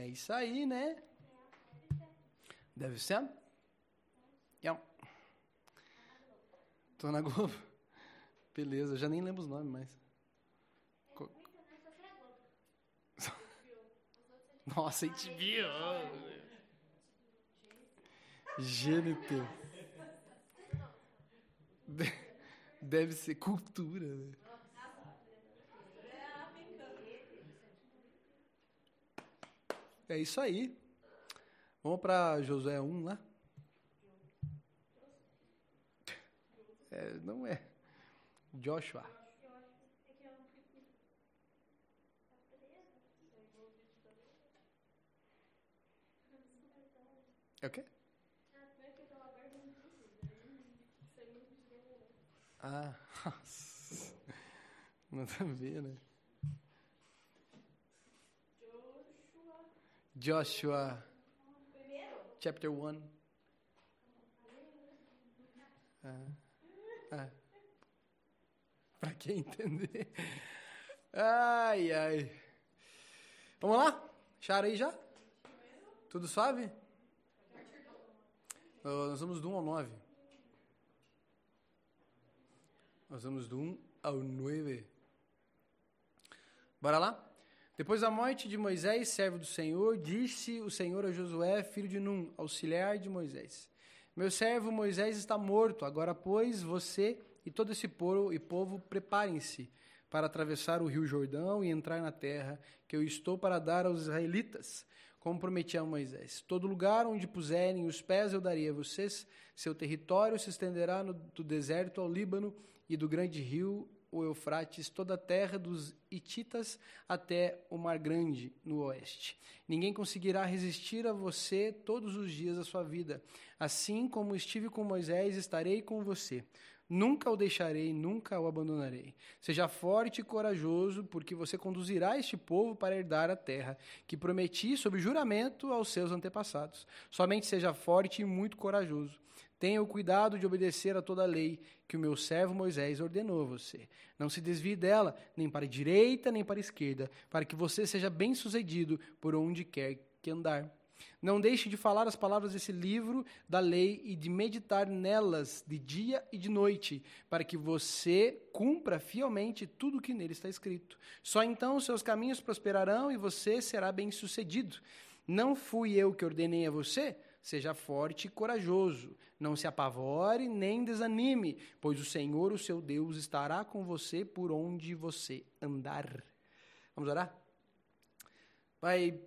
É isso aí, né? Deve ser? Yeah. Tô na Globo. Beleza, já nem lembro os nomes mais. Co- Nossa, HBO. GNT. De- Deve ser cultura, né? É isso aí. Vamos para Josué 1 lá? É, não é. Joshua. É o quê? Ah, nossa. Nada a ver, né? Joshua, chapter 1. Ah, ah. Pra quem entender. Ai, ai. Vamos lá? Acharam aí já? Tudo suave? Ah, nós vamos do 1 ao 9. Nós vamos do 1 ao 9. Bora lá? Depois da morte de Moisés, servo do Senhor, disse o Senhor a Josué, filho de Num, auxiliar de Moisés: Meu servo Moisés está morto. Agora, pois, você e todo esse povo, e povo preparem-se para atravessar o rio Jordão e entrar na terra que eu estou para dar aos israelitas, como prometi a Moisés. Todo lugar onde puserem os pés eu darei a vocês. Seu território se estenderá no, do deserto ao Líbano e do grande rio o Eufrates, toda a terra dos Hititas até o Mar Grande, no oeste. Ninguém conseguirá resistir a você todos os dias da sua vida. Assim como estive com Moisés, estarei com você. Nunca o deixarei, nunca o abandonarei. Seja forte e corajoso, porque você conduzirá este povo para herdar a terra que prometi sob juramento aos seus antepassados. Somente seja forte e muito corajoso. Tenha o cuidado de obedecer a toda a lei que o meu servo Moisés ordenou a você. Não se desvie dela, nem para a direita, nem para a esquerda, para que você seja bem-sucedido por onde quer que andar. Não deixe de falar as palavras desse livro da lei e de meditar nelas de dia e de noite, para que você cumpra fielmente tudo o que nele está escrito. Só então seus caminhos prosperarão e você será bem-sucedido. Não fui eu que ordenei a você? Seja forte e corajoso. Não se apavore nem desanime, pois o Senhor, o seu Deus, estará com você por onde você andar. Vamos orar? Pai,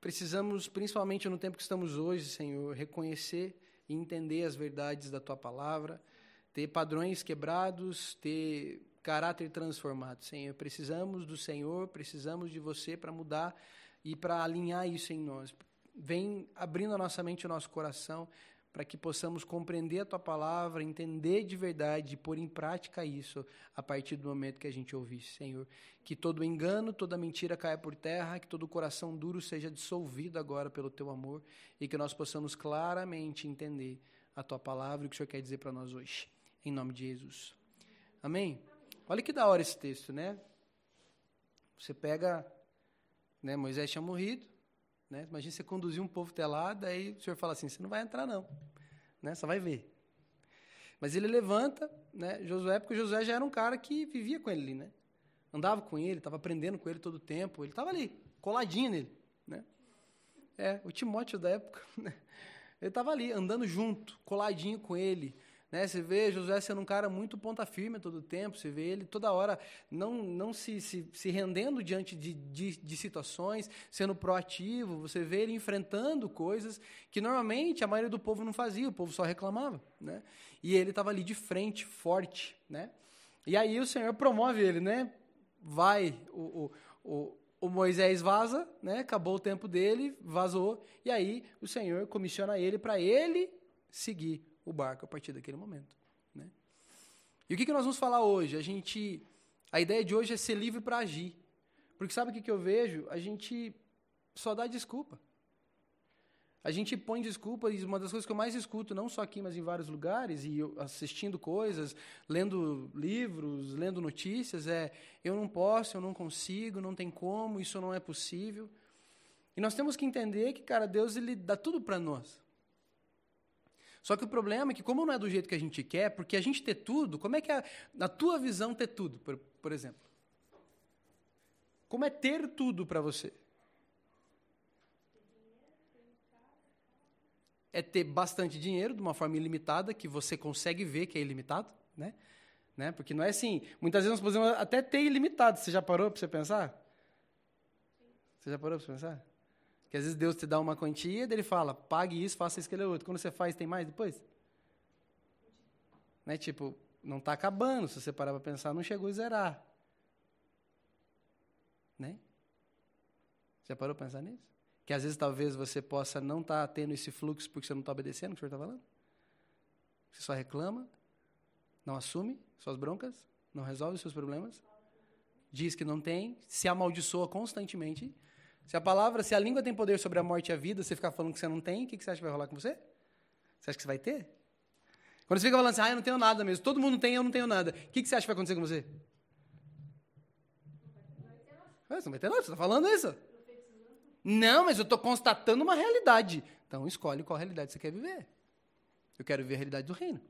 precisamos, principalmente no tempo que estamos hoje, Senhor, reconhecer e entender as verdades da tua palavra, ter padrões quebrados, ter caráter transformado. Senhor, precisamos do Senhor, precisamos de você para mudar e para alinhar isso em nós. Vem abrindo a nossa mente e o nosso coração para que possamos compreender a tua palavra, entender de verdade e pôr em prática isso a partir do momento que a gente ouvir, Senhor. Que todo engano, toda mentira caia por terra, que todo coração duro seja dissolvido agora pelo teu amor e que nós possamos claramente entender a tua palavra e o que o Senhor quer dizer para nós hoje. Em nome de Jesus. Amém? Olha que da hora esse texto, né? Você pega, né, Moisés tinha morrido, né? Imagina você conduzir um povo até lá, daí o senhor fala assim, você não vai entrar não, né? Só vai ver. Mas ele levanta, né? Josué, porque Josué já era um cara que vivia com ele ali, né? Andava com ele, estava aprendendo com ele todo o tempo, ele estava ali, coladinho nele, né? É, o Timóteo da época, né? Ele estava ali, andando junto, coladinho com ele, né? Você vê Josué sendo um cara muito ponta firme todo o tempo, você vê ele toda hora não, não se, se, se rendendo diante de, de, de, situações, sendo proativo, você vê ele enfrentando coisas que normalmente a maioria do povo não fazia, o povo só reclamava. Né? E ele estava ali de frente, forte. Né? E aí o Senhor promove ele, né? vai, o, o, o o Moisés vaza, né? acabou o tempo dele, vazou, e aí o Senhor comissiona ele para ele seguir o barco a partir daquele momento. Né? E o que, que nós vamos falar hoje? A gente, a ideia de hoje é ser livre para agir. Porque sabe o que, que eu vejo? A gente só dá desculpa. A gente põe desculpa, e uma das coisas que eu mais escuto, não só aqui, mas em vários lugares, e assistindo coisas, lendo livros, lendo notícias, é eu não posso, eu não consigo, não tem como, isso não é possível. E nós temos que entender que, cara, Deus ele dá tudo para nós. Só que o problema é que, como não é do jeito que a gente quer, porque a gente ter tudo, como é que é, na tua visão, ter tudo, por, por exemplo? Como é ter tudo para você? É ter bastante dinheiro de uma forma ilimitada, que você consegue ver que é ilimitado, né? né? Porque não é assim. Muitas vezes nós podemos até ter ilimitado. Você já parou para você pensar? Você já parou para você pensar? Que às vezes Deus te dá uma quantia, ele fala, pague isso, faça isso, aquele outro. Quando você faz, tem mais depois? Né? Tipo, não está acabando. Se você parar para pensar, não chegou a zerar. Né? Já parou para pensar nisso? Que às vezes talvez você possa não estar tá tendo esse fluxo porque você não está obedecendo o que o senhor está falando. Você só reclama, não assume suas broncas, não resolve seus problemas, diz que não tem, se amaldiçoa constantemente se a palavra, se a língua tem poder sobre a morte e a vida, você ficar falando que você não tem, o que, que você acha que vai rolar com você? Você acha que você vai ter? Quando você fica falando assim, ah, eu não tenho nada mesmo, todo mundo tem, eu não tenho nada, o que, que você acha que vai acontecer com você? Você não vai ter nada, você está falando isso? Não, mas eu estou constatando uma realidade. Então escolhe qual realidade você quer viver. Eu quero viver a realidade do reino.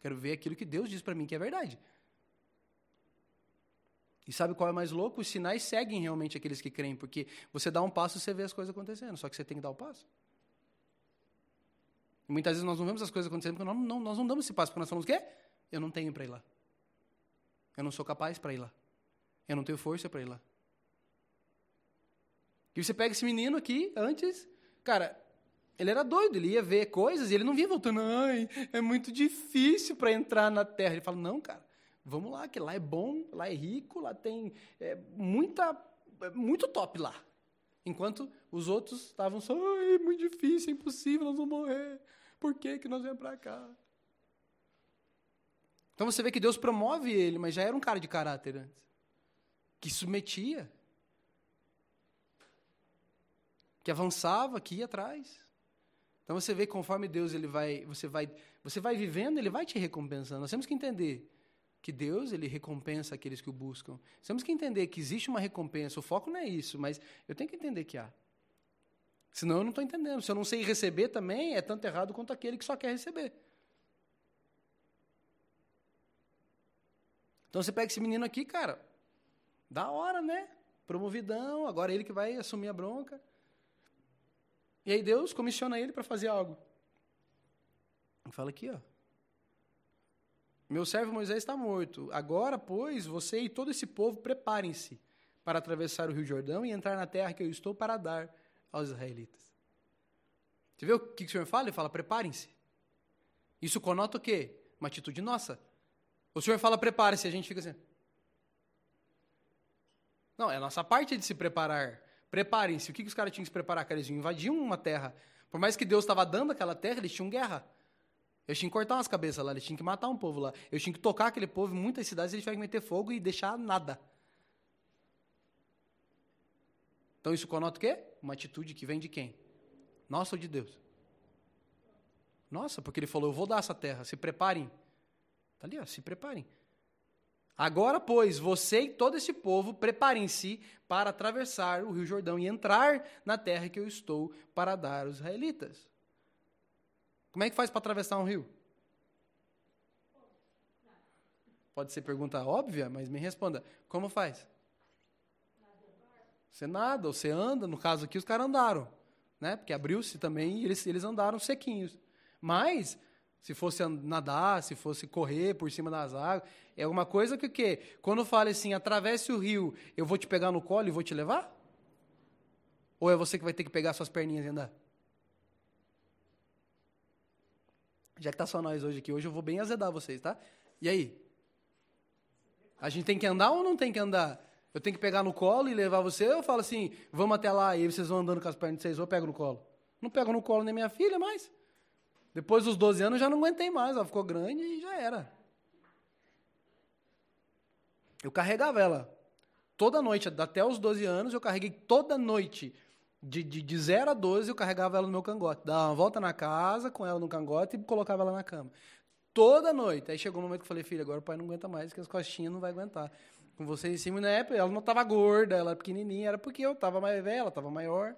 Quero ver aquilo que Deus diz para mim que é verdade. E sabe qual é mais louco? Os sinais seguem realmente aqueles que creem, porque você dá um passo e você vê as coisas acontecendo, só que você tem que dar o passo. E muitas vezes nós não vemos as coisas acontecendo porque nós não, nós não damos esse passo, porque nós falamos o quê? Eu não tenho para ir lá. Eu não sou capaz para ir lá. Eu não tenho força para ir lá. E você pega esse menino aqui, antes, cara, ele era doido, ele ia ver coisas e ele não vinha voltando, ai, é muito difícil para entrar na terra. Ele fala, não, cara, Vamos lá, que lá é bom, lá é rico, lá tem é, muita, é muito top lá. Enquanto os outros estavam só, muito difícil, impossível, nós vamos morrer. Por que, que nós viemos para cá? Então você vê que Deus promove ele, mas já era um cara de caráter antes. Que submetia. Que avançava, que ia atrás. Então você vê conforme Deus ele vai, você vai, você vai vivendo, ele vai te recompensando. Nós temos que entender que Deus ele recompensa aqueles que o buscam. Temos que entender que existe uma recompensa. O foco não é isso, mas eu tenho que entender que há. Senão eu não estou entendendo. Se eu não sei receber também, é tanto errado quanto aquele que só quer receber. Então você pega esse menino aqui, cara, da hora, né? Promovidão, agora ele que vai assumir a bronca. E aí Deus comissiona ele para fazer algo. Fala aqui, ó. Meu servo Moisés está morto. Agora, pois, você e todo esse povo preparem-se para atravessar o Rio Jordão e entrar na terra que eu estou para dar aos israelitas. Você vê o que o Senhor fala? Ele fala: preparem-se. Isso conota o quê? Uma atitude nossa. O Senhor fala: prepare-se, a gente fica assim. Não, é a nossa parte de se preparar. Preparem-se. O que, que os caras tinham que se preparar? Cara, eles invadiam uma terra. Por mais que Deus estava dando aquela terra, eles tinham guerra. Eu tinha que cortar umas cabeças lá, eles tinham que matar um povo lá. Eu tinha que tocar aquele povo em muitas cidades, eles tiveram que meter fogo e deixar nada. Então isso conota o quê? Uma atitude que vem de quem? Nossa ou de Deus? Nossa, porque ele falou, eu vou dar essa terra, se preparem. Está ali, ó, se preparem. Agora, pois, você e todo esse povo preparem-se para atravessar o Rio Jordão e entrar na terra que eu estou para dar aos israelitas. Como é que faz para atravessar um rio? Pode ser pergunta óbvia, mas me responda. Como faz? Você nada, ou você anda. No caso aqui, os caras andaram. Né? Porque abriu-se também e eles, eles andaram sequinhos. Mas, se fosse nadar, se fosse correr por cima das águas, é uma coisa que o quê? Quando fala assim, atravesse o rio, eu vou te pegar no colo e vou te levar? Ou é você que vai ter que pegar suas perninhas e andar? Já que tá só nós hoje aqui, hoje eu vou bem azedar vocês, tá? E aí? A gente tem que andar ou não tem que andar? Eu tenho que pegar no colo e levar você, ou eu falo assim, vamos até lá, e aí vocês vão andando com as pernas de vocês, ou eu pego no colo? Não pego no colo nem minha filha mais. Depois dos 12 anos já não aguentei mais, ela ficou grande e já era. Eu carregava ela toda noite, até os 12 anos, eu carreguei toda noite de, de, de 0 a 12, eu carregava ela no meu cangote. Dava uma volta na casa com ela no cangote e colocava ela na cama. Toda noite. Aí chegou um momento que eu falei, filha, agora o pai não aguenta mais, que as costinhas não vai aguentar. Com você em cima, na época, ela não estava gorda, ela era pequenininha, era porque eu estava mais velha, ela estava maior.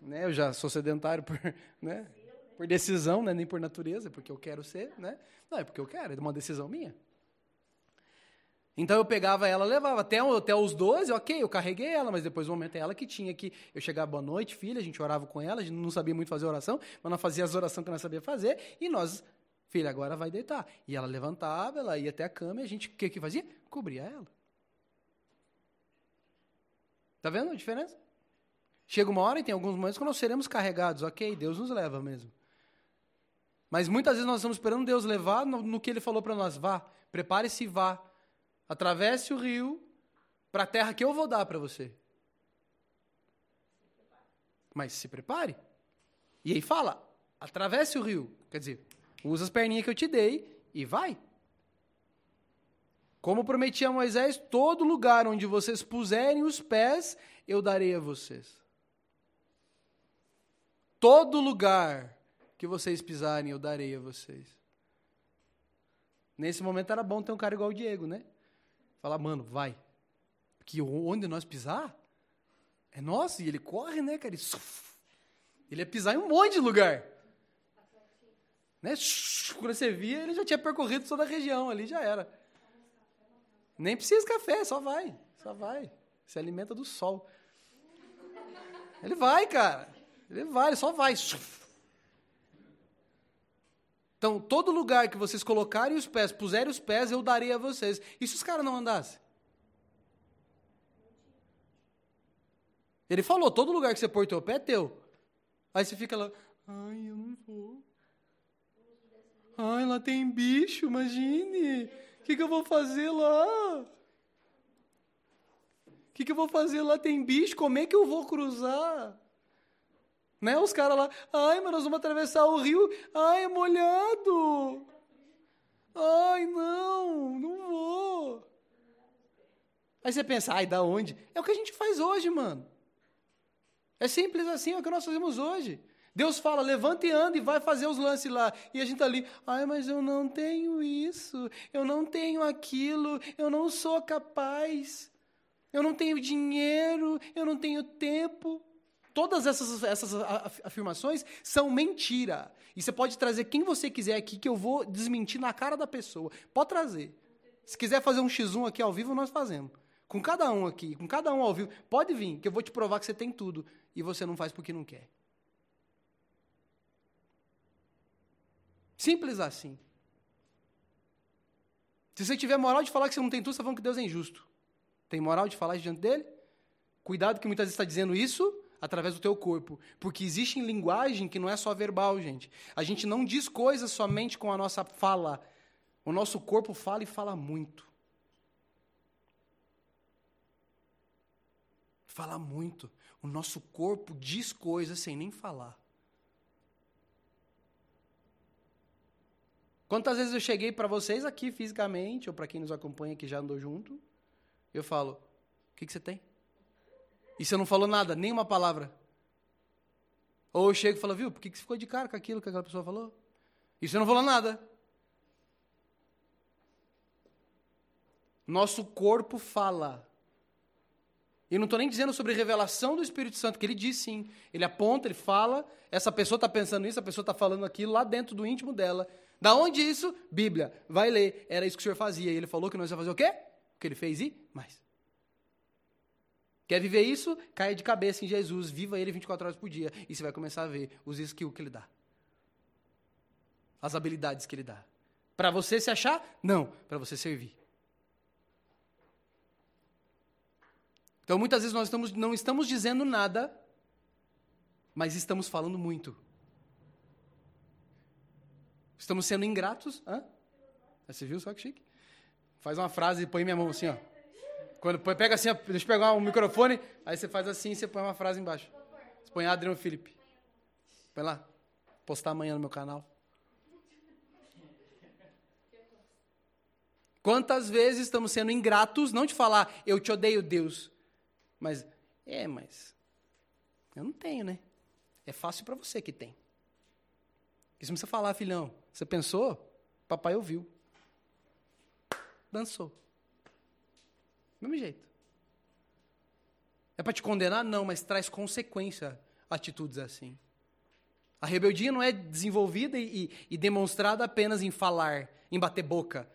né? Eu já sou sedentário por, né? por decisão, né? nem por natureza, porque eu quero ser, né? Não, é porque eu quero, é uma decisão minha. Então eu pegava ela, levava até, até os 12, ok, eu carreguei ela, mas depois o momento é ela que tinha que. Eu chegava, boa noite, filha, a gente orava com ela, a gente não sabia muito fazer oração, mas nós fazia as orações que nós sabia fazer, e nós, filha, agora vai deitar. E ela levantava, ela ia até a cama e a gente, o que, que fazia? Cobria ela. Tá vendo a diferença? Chega uma hora e tem alguns momentos que nós seremos carregados, ok, Deus nos leva mesmo. Mas muitas vezes nós estamos esperando Deus levar no, no que Ele falou para nós, vá, prepare-se e vá Atravesse o rio para a terra que eu vou dar para você. Mas se prepare. E aí fala: atravesse o rio. Quer dizer, usa as perninhas que eu te dei e vai. Como prometi a Moisés, todo lugar onde vocês puserem os pés, eu darei a vocês. Todo lugar que vocês pisarem, eu darei a vocês. Nesse momento era bom ter um cara igual o Diego, né? Falar, mano, vai. Porque onde nós pisar, é nosso. E ele corre, né, cara? Ele, ele ia pisar em um monte de lugar. Né? Quando você via, ele já tinha percorrido toda a região ali, já era. Nem precisa de café, só vai. Só vai. Se alimenta do sol. Ele vai, cara. Ele vai, ele só vai. Então, todo lugar que vocês colocarem os pés, puserem os pés, eu darei a vocês. E se os caras não andassem? Ele falou: todo lugar que você pôr teu pé é teu. Aí você fica lá, ai, eu não vou. Ai, lá tem bicho, imagine. O que, que eu vou fazer lá? O que, que eu vou fazer lá? Tem bicho, como é que eu vou cruzar? Né? Os caras lá, ai, mas nós vamos atravessar o rio, ai, é molhado. Ai, não, não vou. Aí você pensa, ai, da onde? É o que a gente faz hoje, mano. É simples assim, é o que nós fazemos hoje. Deus fala, levanta e anda e vai fazer os lances lá. E a gente tá ali, ai, mas eu não tenho isso, eu não tenho aquilo, eu não sou capaz, eu não tenho dinheiro, eu não tenho tempo. Todas essas, essas afirmações são mentira. E você pode trazer quem você quiser aqui que eu vou desmentir na cara da pessoa. Pode trazer. Se quiser fazer um X1 aqui ao vivo, nós fazemos. Com cada um aqui, com cada um ao vivo. Pode vir, que eu vou te provar que você tem tudo. E você não faz porque não quer. Simples assim. Se você tiver moral de falar que você não tem tudo, você está falando que Deus é injusto. Tem moral de falar diante dele? Cuidado que muitas vezes está dizendo isso através do teu corpo. Porque existe linguagem que não é só verbal, gente. A gente não diz coisas somente com a nossa fala. O nosso corpo fala e fala muito. Fala muito. O nosso corpo diz coisas sem nem falar. Quantas vezes eu cheguei para vocês aqui fisicamente, ou para quem nos acompanha que já andou junto, eu falo: O que, que você tem? E você não falou nada, nenhuma palavra. Ou eu chego e falo, viu, por que você ficou de cara com aquilo que aquela pessoa falou? E você não falou nada. Nosso corpo fala. E não estou nem dizendo sobre revelação do Espírito Santo, que ele diz sim. Ele aponta, ele fala, essa pessoa está pensando isso, a pessoa está falando aquilo lá dentro do íntimo dela. Da onde isso? Bíblia. Vai ler. Era isso que o senhor fazia. E ele falou que nós ia fazer o quê? O que ele fez e mais. Quer viver isso? Caia de cabeça em Jesus, viva ele 24 horas por dia. E você vai começar a ver os skills que ele dá. As habilidades que ele dá. Para você se achar? Não, para você servir. Então muitas vezes nós estamos, não estamos dizendo nada, mas estamos falando muito. Estamos sendo ingratos. Hã? Você viu só que chique? Faz uma frase e põe minha mão assim, ó. Quando pega assim, deixa eu pegar um microfone, aí você faz assim e você põe uma frase embaixo. Você põe Adriano Felipe. Põe lá. Postar amanhã no meu canal. Quantas vezes estamos sendo ingratos, não de falar, eu te odeio, Deus. Mas, é, mas. Eu não tenho, né? É fácil para você que tem. Isso não precisa falar, filhão. Você pensou? Papai ouviu. Dançou. Mesmo jeito. É para te condenar? Não, mas traz consequência atitudes assim. A rebeldia não é desenvolvida e, e, demonstrada apenas em falar, em bater boca.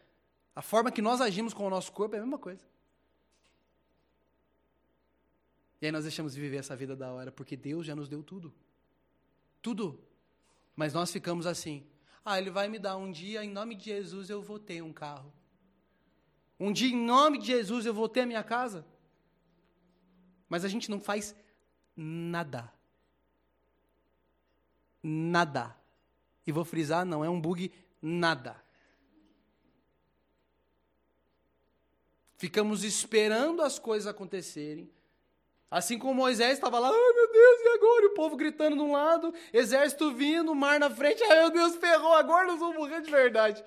A forma que nós agimos com o nosso corpo é a mesma coisa. E aí nós deixamos de viver essa vida da hora, porque Deus já nos deu tudo. Tudo. Mas nós ficamos assim. Ah, Ele vai me dar um dia, em nome de Jesus eu vou ter um carro. Um dia, em nome de Jesus, eu vou ter a minha casa. Mas a gente não faz nada. Nada. E vou frisar, não é um bug, nada. Ficamos esperando as coisas acontecerem. Assim como Moisés estava lá, ai meu Deus, e agora? E o povo gritando de um lado, exército vindo, mar na frente, ai meu Deus, ferrou, agora nós vamos morrer de verdade.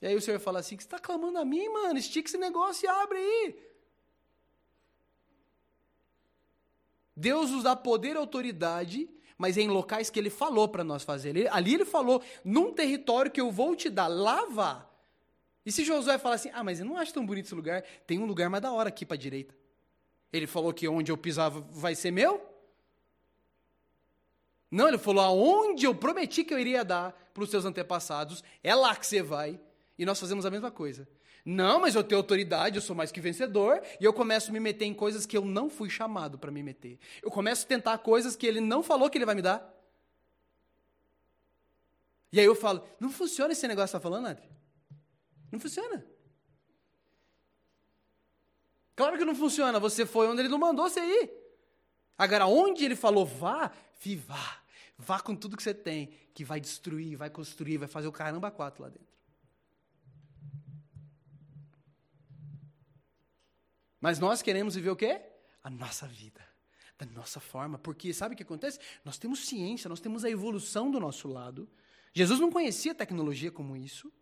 E aí o Senhor fala assim: que você está clamando a mim, mano? Estica esse negócio e abre aí. Deus nos dá poder e autoridade, mas é em locais que Ele falou para nós fazer. Ele, ali Ele falou: num território que eu vou te dar, lá vá. E se Josué falar assim: ah, mas eu não acho tão bonito esse lugar, tem um lugar mais da hora aqui para a direita. Ele falou que onde eu pisava vai ser meu? Não, ele falou: aonde eu prometi que eu iria dar para os seus antepassados, é lá que você vai. E nós fazemos a mesma coisa. Não, mas eu tenho autoridade, eu sou mais que vencedor, e eu começo a me meter em coisas que eu não fui chamado para me meter. Eu começo a tentar coisas que ele não falou que ele vai me dar. E aí eu falo: não funciona esse negócio que você está falando, André? Não funciona. Claro que não funciona, você foi onde ele não mandou você ir. Agora, onde ele falou vá, fi, vá. Vá com tudo que você tem, que vai destruir, vai construir, vai fazer o caramba quatro lá dentro. Mas nós queremos viver o quê? A nossa vida, da nossa forma. Porque sabe o que acontece? Nós temos ciência, nós temos a evolução do nosso lado. Jesus não conhecia tecnologia como isso.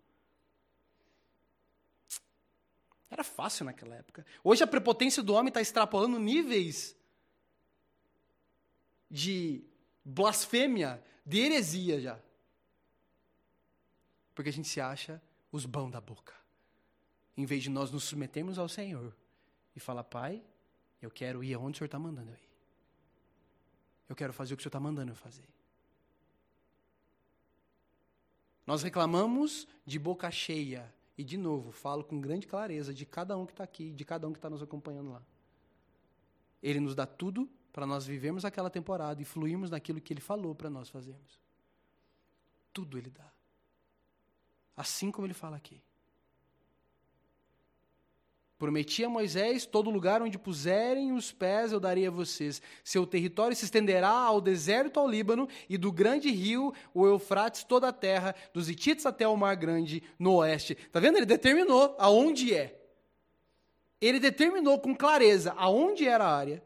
Era fácil naquela época. Hoje a prepotência do homem está extrapolando níveis de blasfêmia, de heresia já. Porque a gente se acha os bão da boca. Em vez de nós nos submetermos ao Senhor e falar, Pai, eu quero ir aonde o Senhor está mandando eu ir. Eu quero fazer o que o Senhor está mandando eu fazer. Nós reclamamos de boca cheia. E, de novo, falo com grande clareza de cada um que está aqui, de cada um que está nos acompanhando lá. Ele nos dá tudo para nós vivermos aquela temporada e fluirmos naquilo que Ele falou para nós fazermos. Tudo Ele dá. Assim como Ele fala aqui. Prometi a Moisés: todo lugar onde puserem os pés eu darei a vocês. Seu território se estenderá ao deserto ao Líbano e do grande rio, o Eufrates, toda a terra, dos Hititas até o Mar Grande, no oeste. Está vendo? Ele determinou aonde é. Ele determinou com clareza aonde era a área.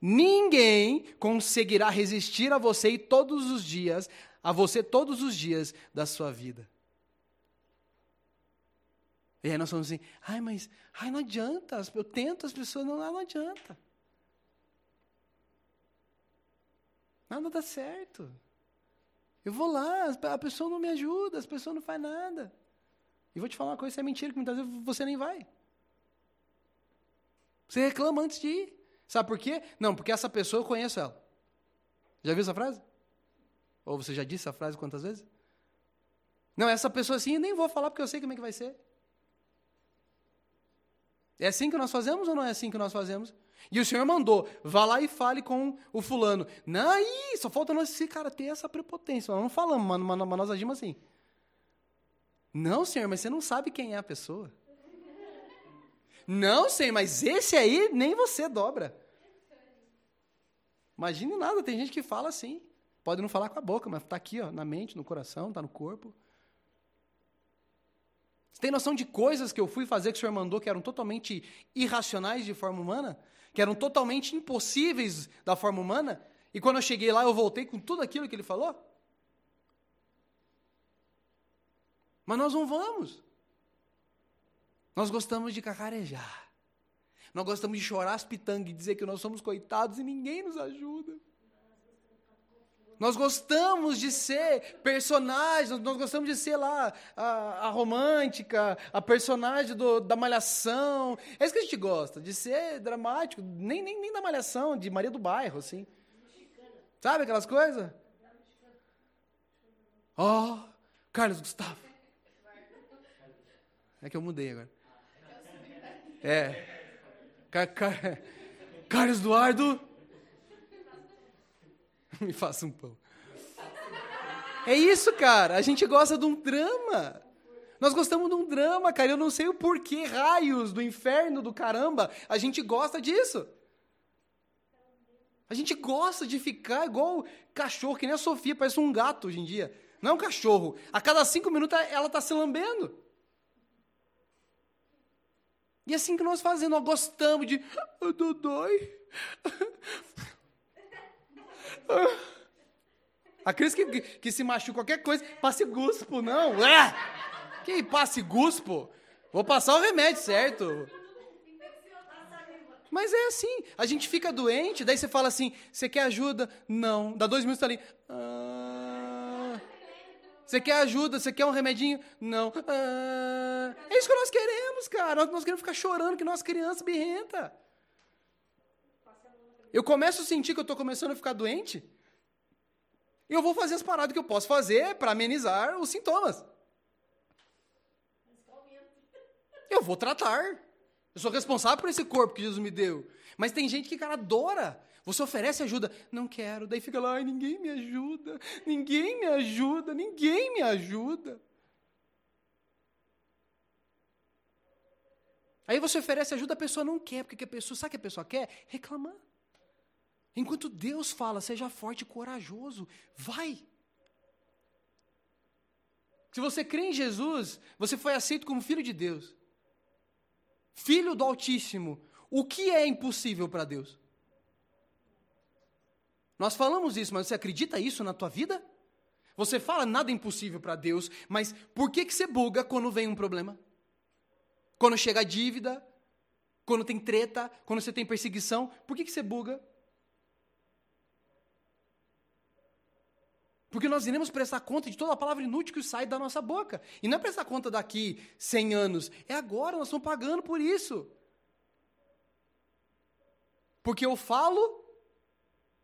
Ninguém conseguirá resistir a você e todos os dias, a você todos os dias da sua vida. E aí nós falamos assim, ai, mas ai, não adianta, eu tento, as pessoas não, não adianta. Nada dá certo. Eu vou lá, a pessoa não me ajuda, as pessoas não fazem nada. E vou te falar uma coisa, isso é mentira, que muitas vezes você nem vai. Você reclama antes de ir. Sabe por quê? Não, porque essa pessoa eu conheço ela. Já viu essa frase? Ou você já disse essa frase quantas vezes? Não, essa pessoa assim, nem vou falar porque eu sei como é que vai ser. É assim que nós fazemos ou não é assim que nós fazemos? E o Senhor mandou, vá lá e fale com o fulano. Não, aí, só falta nós, esse cara, ter essa prepotência. Nós não falamos, mas, mas, mas nós agimos assim. Não, Senhor, mas você não sabe quem é a pessoa. Não, Senhor, mas esse aí nem você dobra. Imagine nada, tem gente que fala assim. Pode não falar com a boca, mas está aqui, ó, na mente, no coração, está no corpo. Você tem noção de coisas que eu fui fazer que o Senhor mandou que eram totalmente irracionais de forma humana? Que eram totalmente impossíveis da forma humana? E quando eu cheguei lá, eu voltei com tudo aquilo que ele falou? Mas nós não vamos. Nós gostamos de cacarejar. Nós gostamos de chorar as pitangas e dizer que nós somos coitados e ninguém nos ajuda. Nós gostamos de ser personagens, nós gostamos de ser lá a, a romântica, a personagem do, da malhação. É isso que a gente gosta, de ser dramático, nem, nem, nem da malhação, de Maria do Bairro, assim. Sabe aquelas coisas? Ó, oh, Carlos Gustavo. É que eu mudei agora. É. Car Car Carlos Eduardo. Me faça um pão. É isso, cara. A gente gosta de um drama. Nós gostamos de um drama, cara. Eu não sei o porquê, raios do inferno do caramba. A gente gosta disso. A gente gosta de ficar igual cachorro, que nem a Sofia, parece um gato hoje em dia. Não é um cachorro. A cada cinco minutos ela está se lambendo. E é assim que nós fazemos, nós gostamos de. Ah, Dodói. A Cris que, que se machuca qualquer coisa, passe guspo, não. É! Que passe guspo? Vou passar o remédio, certo? Mas é assim, a gente fica doente, daí você fala assim, você quer ajuda? Não. Dá dois minutos tá ali. Ah. Você quer ajuda? Você quer um remedinho? Não. Ah. É isso que nós queremos, cara. Nós queremos ficar chorando que nós crianças birrenta. Eu começo a sentir que eu estou começando a ficar doente. Eu vou fazer as paradas que eu posso fazer para amenizar os sintomas. Eu vou tratar. Eu sou responsável por esse corpo que Jesus me deu. Mas tem gente que, cara, adora. Você oferece ajuda. Não quero. Daí fica lá, ninguém me ajuda. Ninguém me ajuda. Ninguém me ajuda. Aí você oferece ajuda, a pessoa não quer. Porque a pessoa, sabe o que a pessoa quer? Reclamar. Enquanto Deus fala, seja forte e corajoso, vai. Se você crê em Jesus, você foi aceito como filho de Deus. Filho do Altíssimo. O que é impossível para Deus? Nós falamos isso, mas você acredita isso na tua vida? Você fala nada é impossível para Deus, mas por que, que você buga quando vem um problema? Quando chega a dívida, quando tem treta, quando você tem perseguição, por que, que você buga? Porque nós iremos prestar conta de toda a palavra inútil que sai da nossa boca. E não é prestar conta daqui 100 anos, é agora, nós estamos pagando por isso. Porque eu falo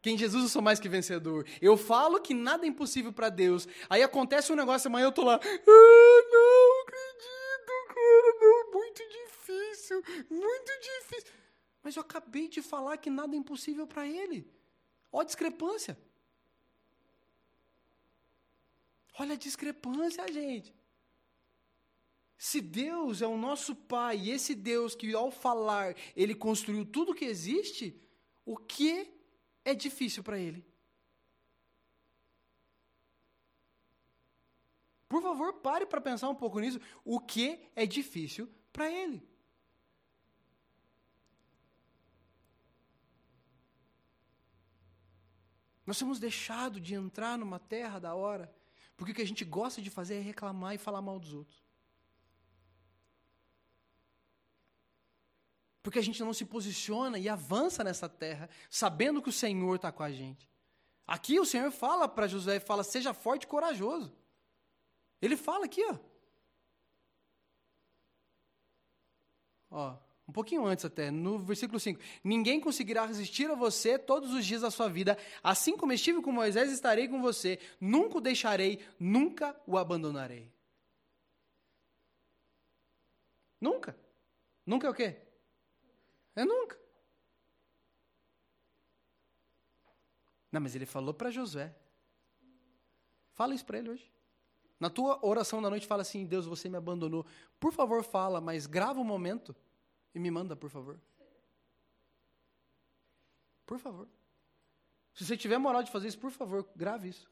que em Jesus eu sou mais que vencedor. Eu falo que nada é impossível para Deus. Aí acontece um negócio, amanhã eu tô lá, ah, não acredito, cara, não, muito difícil, muito difícil. Mas eu acabei de falar que nada é impossível para Ele. Olha a discrepância. Olha a discrepância, gente. Se Deus é o nosso Pai, e esse Deus que ao falar, ele construiu tudo que existe, o que é difícil para ele? Por favor, pare para pensar um pouco nisso. O que é difícil para ele? Nós temos deixado de entrar numa terra da hora porque o que a gente gosta de fazer é reclamar e falar mal dos outros. Porque a gente não se posiciona e avança nessa terra, sabendo que o Senhor está com a gente. Aqui o Senhor fala para José, fala, seja forte e corajoso. Ele fala aqui, ó. Ó, um pouquinho antes até, no versículo 5. Ninguém conseguirá resistir a você todos os dias da sua vida. Assim como estive com Moisés, estarei com você. Nunca o deixarei, nunca o abandonarei. Nunca. Nunca é o quê? É nunca. Não, mas ele falou para Josué. Fala isso para ele hoje. Na tua oração da noite, fala assim: Deus, você me abandonou. Por favor, fala, mas grava um momento e me manda, por favor. Por favor. Se você tiver moral de fazer isso, por favor, grave isso.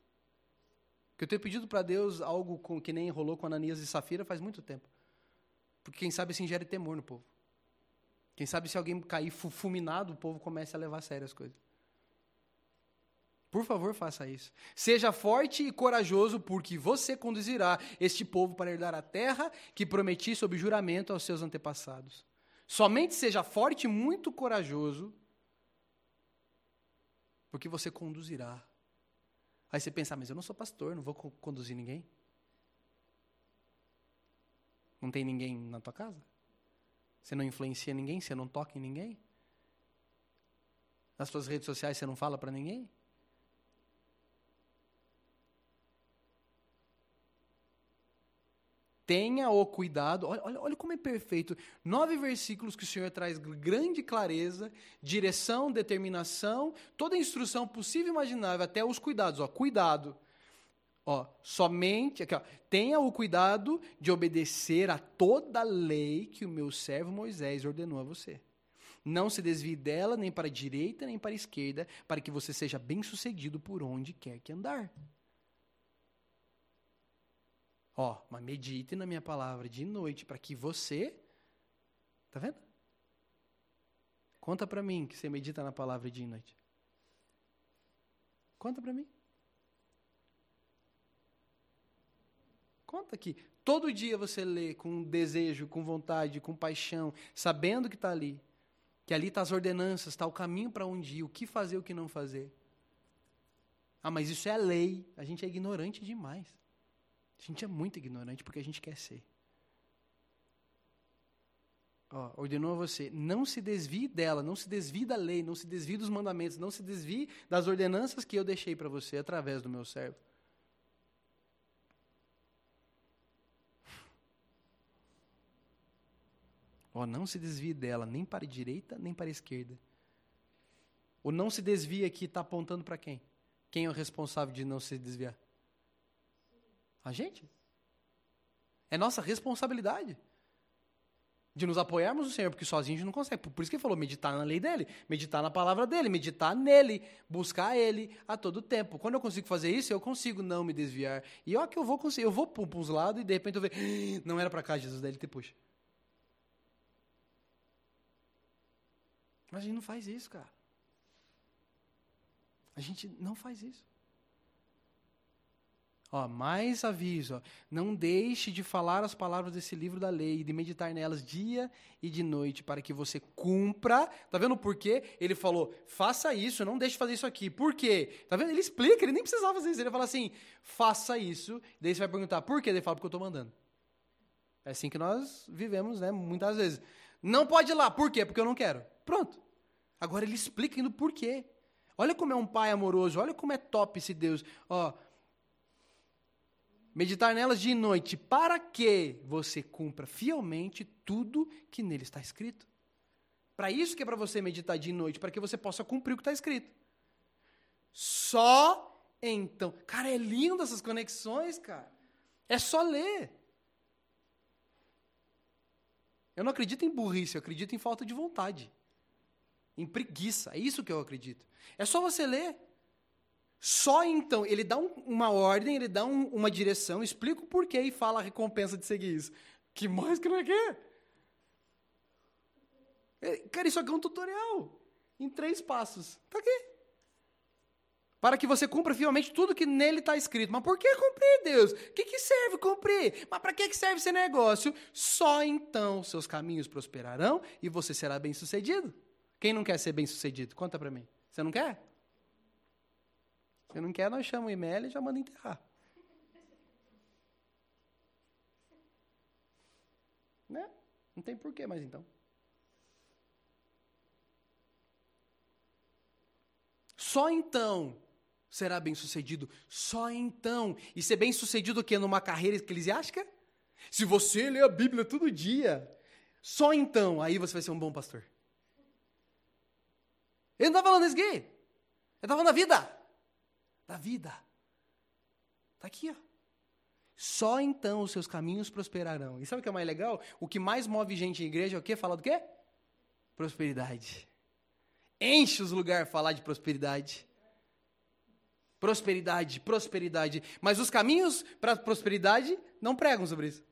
Que eu tenho pedido para Deus algo com, que nem rolou com Ananias e Safira faz muito tempo. Porque quem sabe assim gere temor no povo. Quem sabe se alguém cair fulminado, o povo comece a levar a sério as coisas. Por favor, faça isso. Seja forte e corajoso, porque você conduzirá este povo para herdar a terra que prometi sob juramento aos seus antepassados. Somente seja forte e muito corajoso, porque você conduzirá. Aí você pensa, ah, mas eu não sou pastor, não vou conduzir ninguém. Não tem ninguém na tua casa? Você não influencia ninguém? Você não toca em ninguém? Nas suas redes sociais você não fala para ninguém? Tenha o cuidado. Olha, olha, olha como é perfeito. Nove versículos que o Senhor traz grande clareza, direção, determinação, toda a instrução possível e imaginável, até os cuidados. Ó, cuidado. Ó, somente, aqui, ó, tenha o cuidado de obedecer a toda a lei que o meu servo Moisés ordenou a você. Não se desvie dela nem para a direita nem para a esquerda, para que você seja bem-sucedido por onde quer que andar. Ó, mas medite na minha palavra de noite para que você. Tá vendo? Conta para mim que você medita na palavra de noite. Conta para mim. Conta aqui. Todo dia você lê com desejo, com vontade, com paixão, sabendo que está ali. Que ali está as ordenanças, está o caminho para onde ir, o que fazer, o que não fazer. Ah, mas isso é lei. A gente é ignorante demais. A gente é muito ignorante porque a gente quer ser. Ó, ordenou a você, não se desvie dela, não se desvie da lei, não se desvie dos mandamentos, não se desvie das ordenanças que eu deixei para você através do meu servo. Ó, não se desvie dela, nem para a direita, nem para a esquerda. O não se desvie aqui está apontando para quem? Quem é o responsável de não se desviar? A gente. É nossa responsabilidade de nos apoiarmos no Senhor, porque sozinho a gente não consegue. Por isso que ele falou, meditar na lei dele, meditar na palavra dele, meditar nele, buscar ele a todo tempo. Quando eu consigo fazer isso, eu consigo não me desviar. E ó que eu vou conseguir, eu vou para uns lados e de repente eu vejo, ah, não era para cá, Jesus, daí ele te puxa. Mas a gente não faz isso, cara. A gente não faz isso. Ó, mais aviso, ó, não deixe de falar as palavras desse livro da lei e de meditar nelas dia e de noite para que você cumpra. Tá vendo por quê? Ele falou: "Faça isso, não deixe de fazer isso aqui". Por quê? Tá vendo? Ele explica, ele nem precisava fazer isso. Ele fala assim: "Faça isso". Daí você vai perguntar: "Por quê?" Ele fala: "Porque eu estou mandando". É assim que nós vivemos, né, muitas vezes. Não pode ir lá, por quê? Porque eu não quero. Pronto. Agora ele explica indo por quê. Olha como é um pai amoroso, olha como é top esse Deus. Ó, meditar nelas de noite, para que você cumpra fielmente tudo que nele está escrito. Para isso que é para você meditar de noite, para que você possa cumprir o que está escrito. Só então. Cara, é lindo essas conexões, cara. É só ler. Eu não acredito em burrice, eu acredito em falta de vontade. Em preguiça. É isso que eu acredito. É só você ler. Só então, ele dá um, uma ordem, ele dá um, uma direção, explica o porquê e fala a recompensa de seguir isso. Que mais que não é que? É, cara, isso aqui é um tutorial. Em três passos. Tá aqui. Para que você cumpra fielmente tudo que nele está escrito. Mas por que cumprir, Deus? O que, que serve cumprir? Mas para que, que serve esse negócio? Só então seus caminhos prosperarão e você será bem sucedido. Quem não quer ser bem sucedido? Conta para mim. Você não quer? Se não quer, nós chamamos o IML e já manda enterrar. Né? Não tem porquê mais então. Só então será bem sucedido. Só então. E ser bem sucedido o quê? Numa carreira eclesiástica? Se você lê a Bíblia todo dia, só então aí você vai ser um bom pastor. Ele não está falando isso aqui. Ele está falando da vida da vida. Está aqui, ó. Só então os seus caminhos prosperarão. E sabe o que é mais legal? O que mais move gente em igreja é o quê? Fala do quê? Prosperidade. Enche os lugares falar de prosperidade. Prosperidade, prosperidade. Mas os caminhos para prosperidade não pregam sobre isso.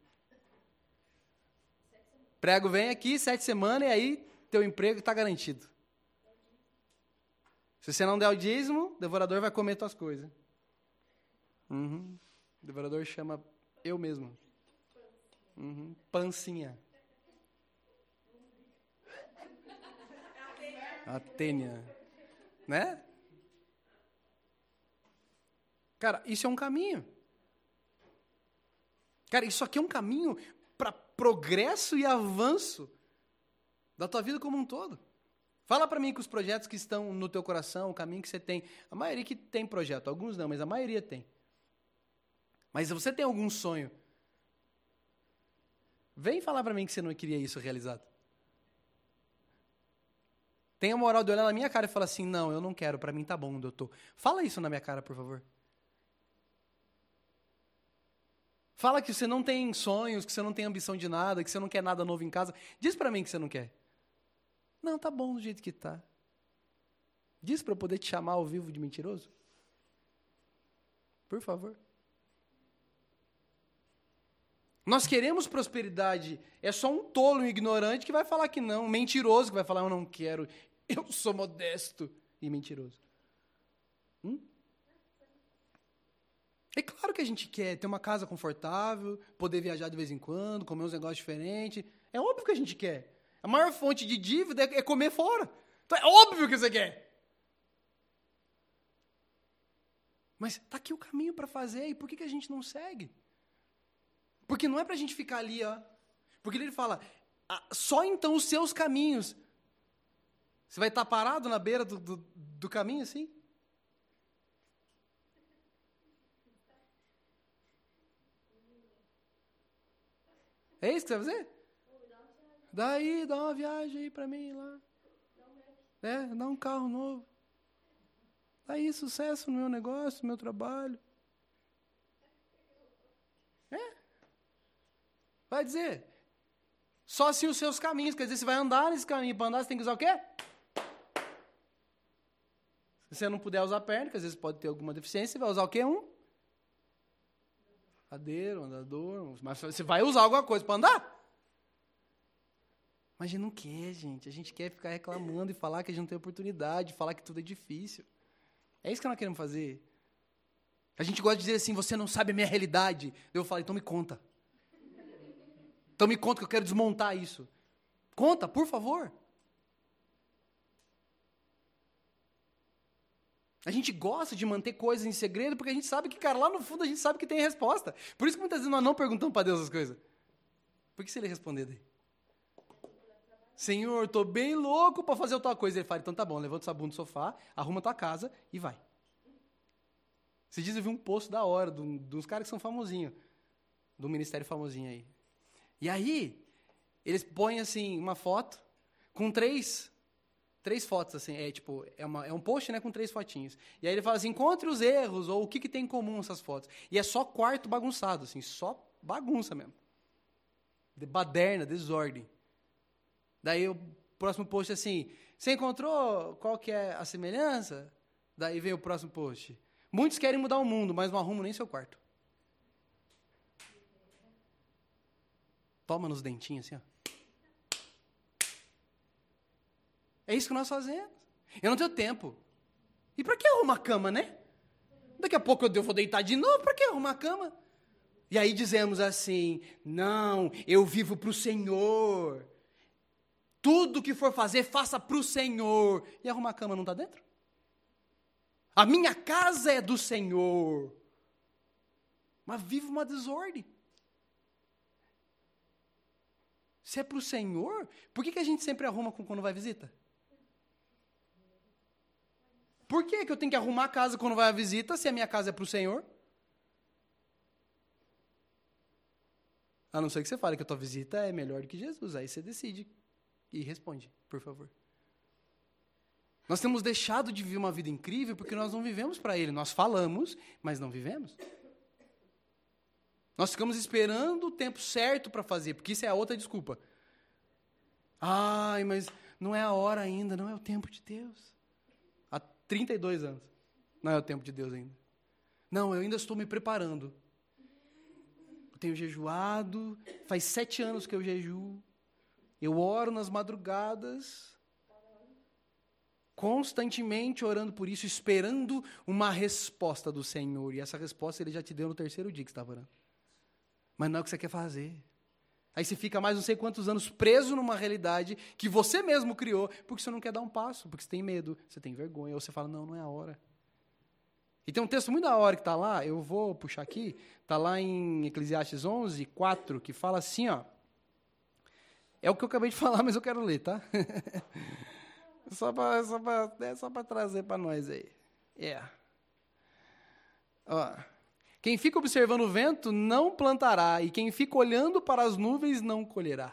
Prego vem aqui sete semanas e aí teu emprego está garantido. Se você não der o dízimo, o devorador vai comer tuas coisas. Uhum. O devorador chama eu mesmo. Uhum. Pancinha. Atênia. Né? Cara, isso é um caminho. Cara, isso aqui é um caminho para progresso e avanço da tua vida como um todo. Fala para mim que os projetos que estão no teu coração, o caminho que você tem, a maioria que tem projeto, alguns não, mas a maioria tem. Mas você tem algum sonho Vem falar para mim que você não queria isso realizado. Tenha a moral de olhar na minha cara e falar assim: não, eu não quero, para mim tá bom tô. Fala isso na minha cara, por favor. Fala que você não tem sonhos, que você não tem ambição de nada, que você não quer nada novo em casa. Diz para mim que você não quer. Não, tá bom do jeito que tá. Diz para eu poder te chamar ao vivo de mentiroso? Por favor. Nós queremos prosperidade. É só um tolo, um ignorante que vai falar que não, um mentiroso que vai falar eu não quero. Eu sou modesto e mentiroso. Hum? É claro que a gente quer ter uma casa confortável, poder viajar de vez em quando, comer uns negócios diferentes. É óbvio que a gente quer. A maior fonte de dívida é comer fora. Então é óbvio que você quer. Mas está aqui o caminho para fazer, e por que, que a gente não segue? Porque não é para a gente ficar ali, ó. Porque ele fala, ah, só então os seus caminhos. Você vai estar tá parado na beira do, do, do caminho assim? É isso que você vai fazer? Daí, dá uma viagem aí pra mim lá. É, dá um carro novo. Daí, sucesso no meu negócio, no meu trabalho. É. Vai dizer. Só se os seus caminhos. Quer dizer, você vai andar nesse caminho. Para andar, você tem que usar o quê? Se você não puder usar a perna, que às vezes pode ter alguma deficiência, você vai usar o quê? Um Cadeiro, andador. Mas você vai usar alguma coisa para andar? Mas a gente não quer, gente. A gente quer ficar reclamando e falar que a gente não tem oportunidade, falar que tudo é difícil. É isso que nós queremos fazer. A gente gosta de dizer assim, você não sabe a minha realidade. Eu falo, então me conta. Então me conta que eu quero desmontar isso. Conta, por favor. A gente gosta de manter coisas em segredo porque a gente sabe que, cara, lá no fundo a gente sabe que tem resposta. Por isso que muitas vezes nós não perguntamos para Deus as coisas. Por que se ele responder daí? Senhor, estou bem louco para fazer outra coisa. Ele fala, então tá bom, levanta essa bunda do sofá, arruma tua casa e vai. Você diz, eu vi um post da hora, de, uns caras que são famosinhos, do ministério famosinho aí. E aí, eles põem assim, uma foto com três três fotos, assim, é tipo, é, uma, é um post, né, com três fotinhos. E aí ele fala assim, encontre os erros, ou o que, que tem em comum essas fotos. E é só quarto bagunçado, assim, só bagunça mesmo. De baderna, desordem. Daí o próximo post é assim, você encontrou qual que é a semelhança? Daí vem o próximo post. Muitos querem mudar o mundo, mas não arrumam nem seu quarto. Toma nos dentinhos assim, ó. É isso que nós fazemos. Eu não tenho tempo. E para que arrumar cama, né? Daqui a pouco eu vou deitar de novo, para que arrumar cama? E aí dizemos assim: não, eu vivo para o Senhor. Tudo que for fazer, faça para o Senhor. E arrumar cama não está dentro? A minha casa é do Senhor. Mas vive uma desordem. Se é para o Senhor, por que, que a gente sempre arruma quando vai visita? Por que, que eu tenho que arrumar a casa quando vai a visita se a minha casa é para o Senhor? A não ser que você fale que a tua visita é melhor do que Jesus. Aí você decide e responde, por favor. Nós temos deixado de viver uma vida incrível porque nós não vivemos para Ele. Nós falamos, mas não vivemos. Nós ficamos esperando o tempo certo para fazer, porque isso é a outra desculpa. Ai, mas não é a hora ainda, não é o tempo de Deus. 32 anos. Não é o tempo de Deus ainda. Não, eu ainda estou me preparando. Eu tenho jejuado, faz sete anos que eu jejuo. Eu oro nas madrugadas, constantemente orando por isso, esperando uma resposta do Senhor. E essa resposta ele já te deu no terceiro dia que estava orando. Mas não é o que você quer fazer. Aí você fica mais não sei quantos anos preso numa realidade que você mesmo criou, porque você não quer dar um passo, porque você tem medo, você tem vergonha, ou você fala, não, não é a hora. E tem um texto muito da hora que está lá, eu vou puxar aqui, está lá em Eclesiastes 11, 4, que fala assim, ó. É o que eu acabei de falar, mas eu quero ler, tá? só para só é só trazer para nós aí. É. Ó. Quem fica observando o vento não plantará, e quem fica olhando para as nuvens não colherá.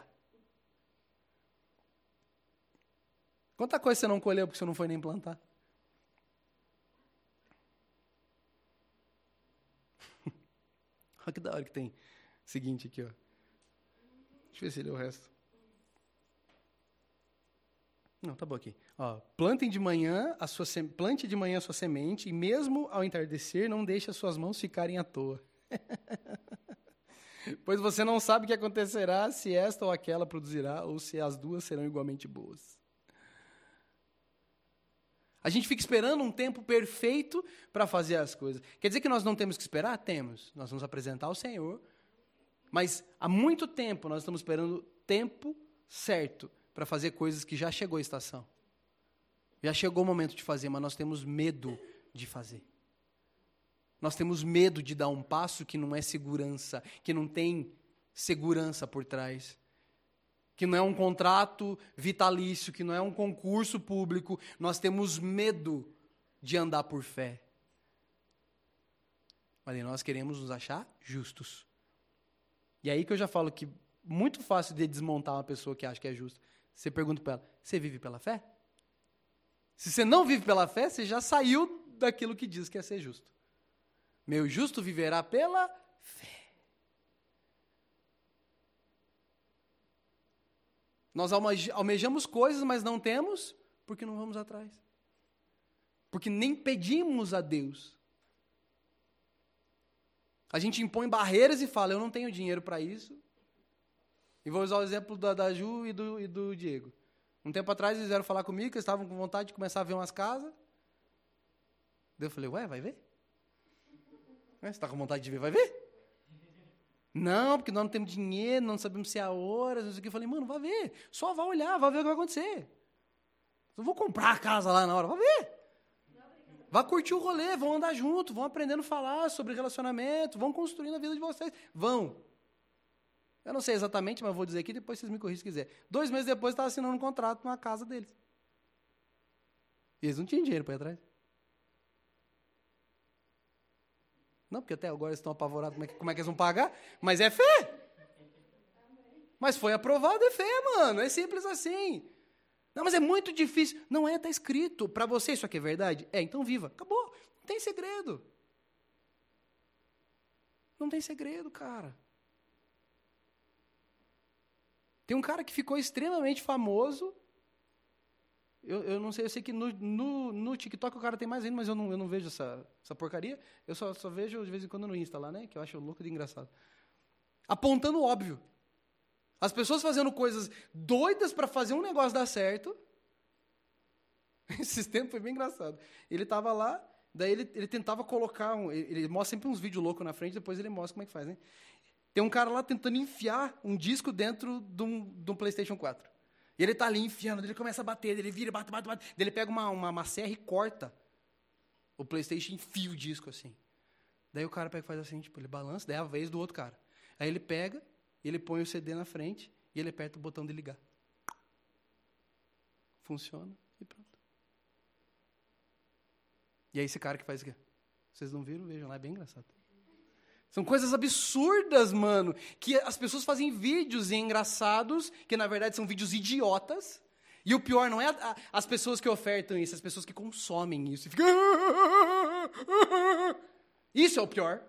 Quanta coisa você não colheu porque você não foi nem plantar? Olha que da hora que tem. Seguinte aqui, ó. Deixa eu ver se ele é o resto. Não, tá bom aqui. Ó, plantem de manhã a sua plante de manhã a sua semente e mesmo ao entardecer não deixe as suas mãos ficarem à toa. pois você não sabe o que acontecerá se esta ou aquela produzirá ou se as duas serão igualmente boas. A gente fica esperando um tempo perfeito para fazer as coisas. Quer dizer que nós não temos que esperar? Temos. Nós vamos apresentar ao Senhor. Mas há muito tempo nós estamos esperando tempo certo para fazer coisas que já chegou a estação. Já chegou o momento de fazer, mas nós temos medo de fazer. Nós temos medo de dar um passo que não é segurança, que não tem segurança por trás. Que não é um contrato vitalício, que não é um concurso público. Nós temos medo de andar por fé. Mas nós queremos nos achar justos. E aí que eu já falo que muito fácil de desmontar uma pessoa que acha que é justa. Você pergunta para ela: você vive pela fé? Se você não vive pela fé, você já saiu daquilo que diz que é ser justo. Meu justo viverá pela fé. Nós almejamos coisas, mas não temos, porque não vamos atrás. Porque nem pedimos a Deus. A gente impõe barreiras e fala: eu não tenho dinheiro para isso, e vou usar o exemplo da, da Ju e do, e do Diego. Um tempo atrás eles vieram falar comigo que eles estavam com vontade de começar a ver umas casas. Daí eu falei, ué, vai ver? Você está com vontade de ver, vai ver? Não, porque nós não temos dinheiro, não sabemos se é a hora, não sei o que. Eu falei, mano, vai ver. Só vai olhar, vai ver o que vai acontecer. Não vou comprar a casa lá na hora, vai ver. Vá curtir o rolê, vão andar junto, vão aprendendo a falar sobre relacionamento, vão construindo a vida de vocês. Vão. Eu não sei exatamente, mas vou dizer aqui, depois vocês me corrigem se quiser. Dois meses depois, estava assinando um contrato numa casa deles. E eles não tinham dinheiro para ir atrás. Não, porque até agora eles estão apavorados como é, que, como é que eles vão pagar, mas é fé. Mas foi aprovado, é fé, mano. É simples assim. Não, mas é muito difícil. Não é, está escrito. Para você isso aqui é verdade? É, então viva. Acabou. Não tem segredo. Não tem segredo, cara. Tem um cara que ficou extremamente famoso. Eu, eu não sei, eu sei que no, no, no TikTok o cara tem mais ainda, mas eu não, eu não vejo essa, essa porcaria. Eu só, só vejo de vez em quando no Insta lá, né? Que eu acho louco de engraçado. Apontando o óbvio. As pessoas fazendo coisas doidas para fazer um negócio dar certo. Esse tempo foi bem engraçado. Ele estava lá, daí ele, ele tentava colocar. Um, ele, ele, mostra sempre uns vídeos loucos na frente, depois ele mostra como é que faz, né? Tem um cara lá tentando enfiar um disco dentro de um, de um PlayStation 4. E ele está ali enfiando, ele começa a bater, ele vira, bate, bate, bate. Ele pega uma, uma, uma serra e corta o PlayStation enfia o disco assim. Daí o cara pega e faz assim, tipo, ele balança, daí é a vez do outro cara. Aí ele pega, ele põe o CD na frente e ele aperta o botão de ligar. Funciona e pronto. E aí esse cara que faz o quê? Vocês não viram? Vejam lá, é bem engraçado. São coisas absurdas, mano. Que as pessoas fazem vídeos engraçados, que na verdade são vídeos idiotas. E o pior não é a, a, as pessoas que ofertam isso, as pessoas que consomem isso. Fica... Isso é o pior.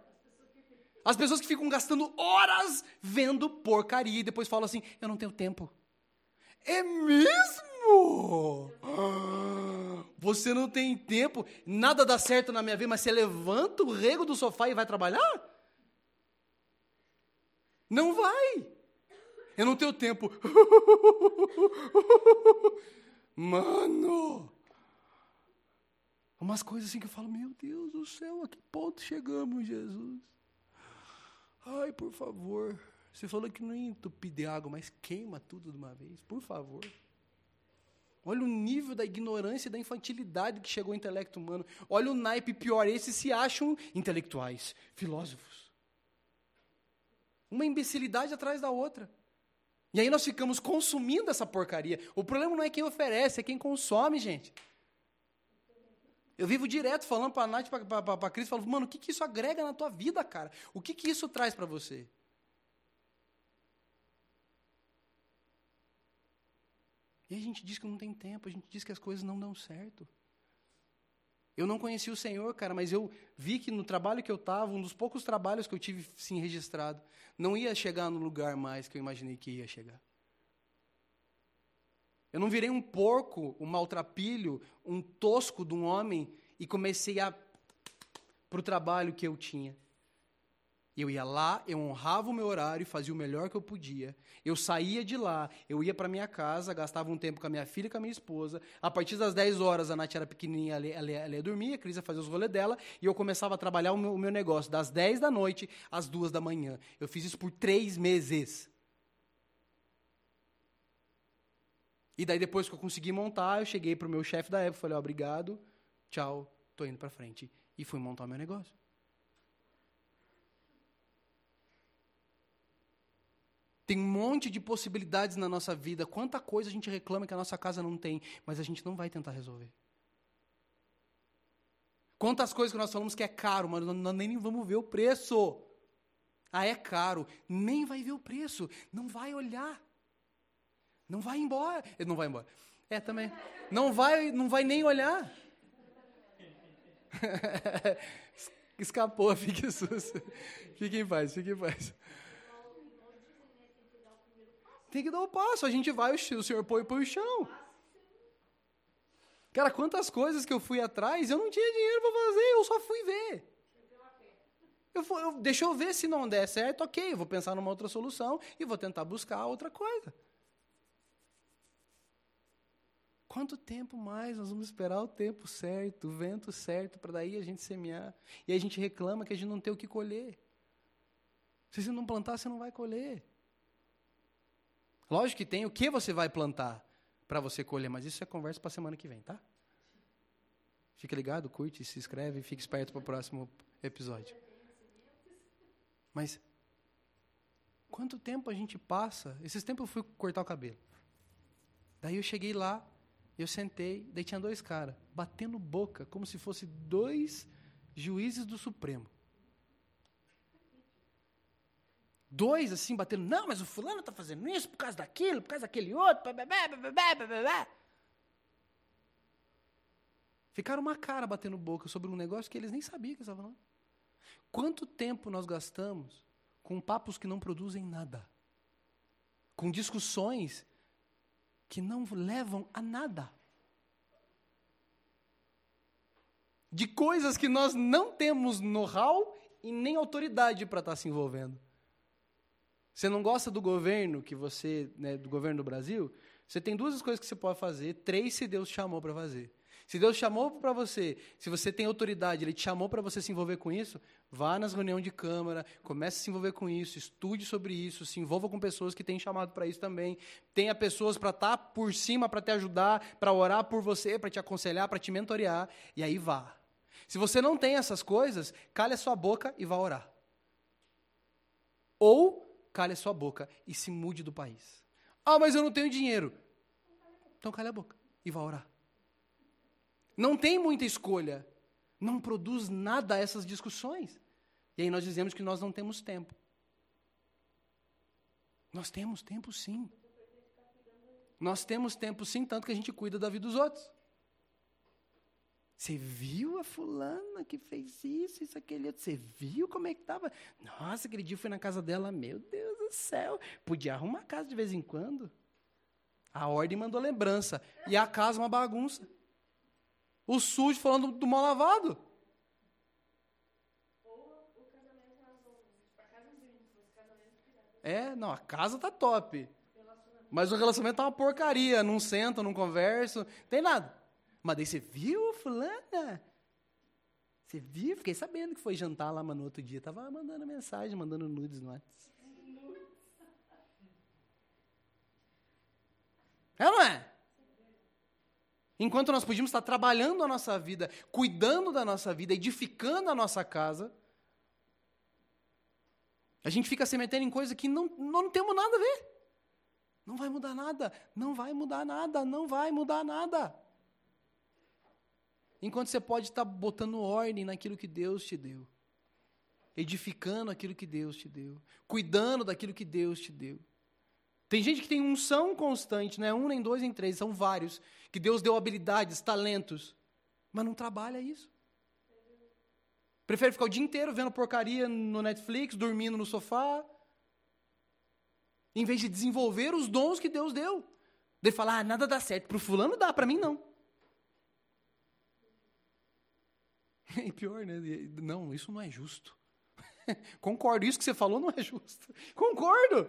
As pessoas que ficam gastando horas vendo porcaria e depois falam assim: eu não tenho tempo. É mesmo? Você não tem tempo, nada dá certo na minha vida, mas você levanta o rego do sofá e vai trabalhar? Não vai. Eu não tenho tempo. Mano! Umas coisas assim que eu falo, meu Deus do céu, a que ponto chegamos, Jesus? Ai, por favor. Você falou que não ia entupir de água, mas queima tudo de uma vez, por favor. Olha o nível da ignorância e da infantilidade que chegou ao intelecto humano. Olha o naipe pior, esses se acham intelectuais, filósofos. Uma imbecilidade atrás da outra. E aí nós ficamos consumindo essa porcaria. O problema não é quem oferece, é quem consome, gente. Eu vivo direto falando para a Nath, para a Cris, falando, mano, o que, que isso agrega na tua vida, cara? O que, que isso traz para você? E a gente diz que não tem tempo, a gente diz que as coisas não dão certo. Eu não conheci o Senhor, cara, mas eu vi que no trabalho que eu estava, um dos poucos trabalhos que eu tive sim registrado, não ia chegar no lugar mais que eu imaginei que ia chegar. Eu não virei um porco, um maltrapilho, um tosco de um homem e comecei a para o trabalho que eu tinha. Eu ia lá, eu honrava o meu horário, fazia o melhor que eu podia. Eu saía de lá, eu ia para minha casa, gastava um tempo com a minha filha e com a minha esposa. A partir das 10 horas, a Nath era pequenininha, ela, ela, ela ia dormir, a Cris ia fazer os rolês dela, e eu começava a trabalhar o meu, o meu negócio, das 10 da noite às 2 da manhã. Eu fiz isso por três meses. E daí, depois que eu consegui montar, eu cheguei para o meu chefe da época, falei, oh, obrigado, tchau, tô indo para frente. E fui montar o meu negócio. Tem um monte de possibilidades na nossa vida. Quanta coisa a gente reclama que a nossa casa não tem, mas a gente não vai tentar resolver. Quantas coisas que nós falamos que é caro, mas nós nem vamos ver o preço. Ah, é caro. Nem vai ver o preço. Não vai olhar. Não vai embora. Não vai embora. É, também. Não vai, não vai nem olhar. Escapou, fique susto. Fique em paz, fique em paz. Tem que dar o passo. A gente vai, o Senhor põe, põe o chão. Cara, quantas coisas que eu fui atrás, eu não tinha dinheiro para fazer, eu só fui ver. Eu, vou, eu, deixa eu ver se não der certo, ok, eu vou pensar numa outra solução e vou tentar buscar outra coisa. Quanto tempo mais nós vamos esperar o tempo certo, o vento certo, para daí a gente semear? E a gente reclama que a gente não tem o que colher. Se você não plantar, você não vai colher. Lógico que tem o que você vai plantar para você colher, mas isso é conversa para a semana que vem, tá? Fique ligado, curte, se inscreve, fique esperto para o próximo episódio. Mas quanto tempo a gente passa? Esses tempos eu fui cortar o cabelo. Daí eu cheguei lá, eu sentei, daí tinha dois caras batendo boca, como se fosse dois juízes do Supremo. Dois assim batendo, não, mas o fulano está fazendo isso por causa daquilo, por causa daquele outro. Ficaram uma cara batendo boca sobre um negócio que eles nem sabiam que estavam falando. Quanto tempo nós gastamos com papos que não produzem nada? Com discussões que não levam a nada? De coisas que nós não temos know-how e nem autoridade para estar tá se envolvendo. Você não gosta do governo que você, né, do governo do Brasil? Você tem duas coisas que você pode fazer, três se Deus chamou para fazer. Se Deus chamou para você, se você tem autoridade, Ele te chamou para você se envolver com isso, vá nas reuniões de Câmara, comece a se envolver com isso, estude sobre isso, se envolva com pessoas que têm chamado para isso também. Tenha pessoas para estar tá por cima, para te ajudar, para orar por você, para te aconselhar, para te mentorear, e aí vá. Se você não tem essas coisas, cale a sua boca e vá orar. Ou cale a sua boca e se mude do país. Ah, mas eu não tenho dinheiro. Então cale a boca e vá orar. Não tem muita escolha. Não produz nada essas discussões. E aí nós dizemos que nós não temos tempo. Nós temos tempo sim. Nós temos tempo sim, tanto que a gente cuida da vida dos outros. Você viu a fulana que fez isso, isso, aquele outro? Você viu como é que estava? Nossa, aquele dia eu fui na casa dela, meu Deus do céu. Podia arrumar a casa de vez em quando. A ordem mandou lembrança. E a casa uma bagunça. O sujo falando do mal lavado. É, não, a casa tá top. Mas o relacionamento tá uma porcaria. Não senta, não conversa, tem nada. Mas daí você viu, fulana? Você viu? Fiquei sabendo que foi jantar lá, mano, no outro dia. Tava mandando mensagem, mandando nudes no WhatsApp. É ou não é? Enquanto nós podíamos estar trabalhando a nossa vida, cuidando da nossa vida, edificando a nossa casa, a gente fica se metendo em coisas que não, não temos nada a ver. Não vai mudar nada, não vai mudar nada, não vai mudar nada. Enquanto você pode estar botando ordem naquilo que Deus te deu, edificando aquilo que Deus te deu, cuidando daquilo que Deus te deu. Tem gente que tem unção constante, não é um, nem dois, nem três, são vários, que Deus deu habilidades, talentos, mas não trabalha isso. Prefere ficar o dia inteiro vendo porcaria no Netflix, dormindo no sofá, em vez de desenvolver os dons que Deus deu. De falar, ah, nada dá certo. Para o fulano dá, para mim não. E pior, né? Não, isso não é justo. Concordo, isso que você falou não é justo. Concordo.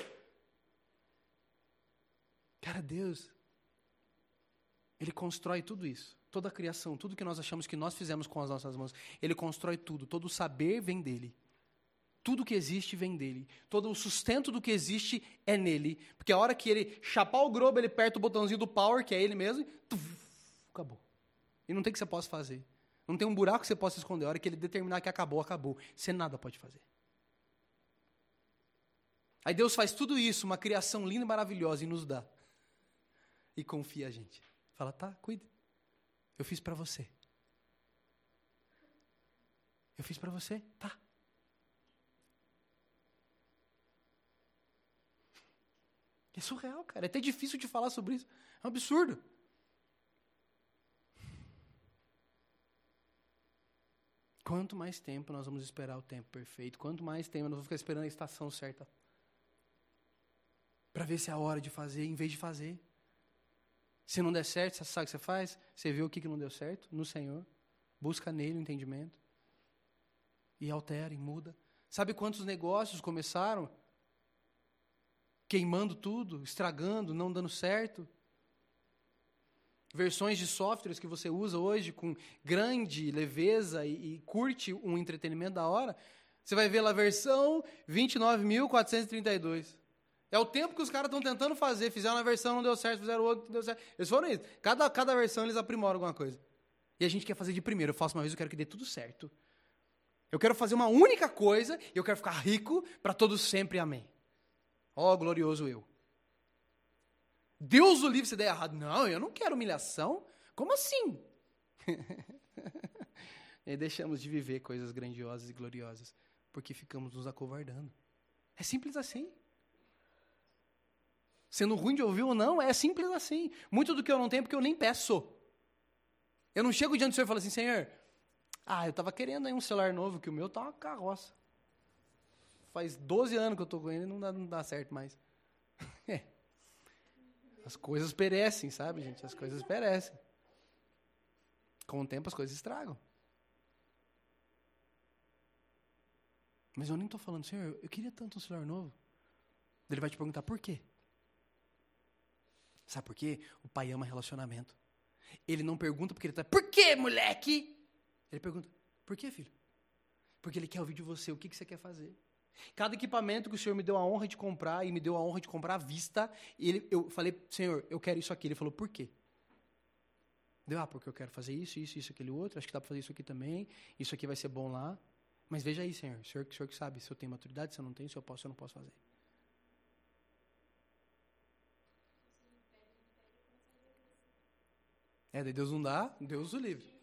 Cara, Deus, Ele constrói tudo isso. Toda a criação, tudo que nós achamos que nós fizemos com as nossas mãos. Ele constrói tudo. Todo o saber vem dele. Tudo que existe vem dele. Todo o sustento do que existe é nele. Porque a hora que ele chapar o globo, ele aperta o botãozinho do power, que é ele mesmo, e tuf, acabou. E não tem que você possa fazer. Não tem um buraco que você possa esconder. A hora que ele determinar que acabou, acabou. Você nada pode fazer. Aí Deus faz tudo isso, uma criação linda e maravilhosa, e nos dá. E confia a gente. Fala, tá, cuide. Eu fiz para você. Eu fiz para você? Tá. É surreal, cara. É até difícil de falar sobre isso. É um absurdo. Quanto mais tempo nós vamos esperar o tempo perfeito, quanto mais tempo nós vamos ficar esperando a estação certa para ver se é a hora de fazer, em vez de fazer. Se não der certo, você sabe o que você faz? Você vê o que não deu certo no Senhor, busca nele o entendimento e altera e muda. Sabe quantos negócios começaram queimando tudo, estragando, não dando certo? Versões de softwares que você usa hoje com grande leveza e, e curte um entretenimento da hora, você vai ver lá a versão 29.432. É o tempo que os caras estão tentando fazer. Fizeram uma versão, não deu certo, fizeram outra, não deu certo. Eles foram isso. Cada, cada versão eles aprimoram alguma coisa. E a gente quer fazer de primeiro. Eu faço uma vez, eu quero que dê tudo certo. Eu quero fazer uma única coisa e eu quero ficar rico para todos sempre. Amém. Ó, oh, glorioso eu. Deus o livre se der errado. Não, eu não quero humilhação. Como assim? e deixamos de viver coisas grandiosas e gloriosas porque ficamos nos acovardando. É simples assim. Sendo ruim de ouvir ou não, é simples assim. Muito do que eu não tenho é porque eu nem peço. Eu não chego diante do Senhor e falo assim, Senhor, ah, eu estava querendo aí um celular novo, que o meu tá uma carroça. Faz 12 anos que eu estou com ele e não dá, não dá certo mais. As coisas perecem, sabe, gente? As coisas perecem. Com o tempo as coisas estragam. Mas eu nem estou falando, Senhor, eu queria tanto um celular novo. Ele vai te perguntar por quê? Sabe por quê? O pai ama relacionamento. Ele não pergunta porque ele está, por quê, moleque? Ele pergunta, por quê, filho? Porque ele quer ouvir de você o que, que você quer fazer. Cada equipamento que o Senhor me deu a honra de comprar e me deu a honra de comprar à vista, ele, eu falei, Senhor, eu quero isso aqui. Ele falou, por quê? Deu, ah, porque eu quero fazer isso, isso, isso, aquele outro. Acho que dá para fazer isso aqui também. Isso aqui vai ser bom lá. Mas veja aí, Senhor. O Senhor, o senhor que sabe se eu tenho maturidade, se eu não tenho, se eu posso, se eu não posso fazer. É, daí Deus não dá, Deus o livre.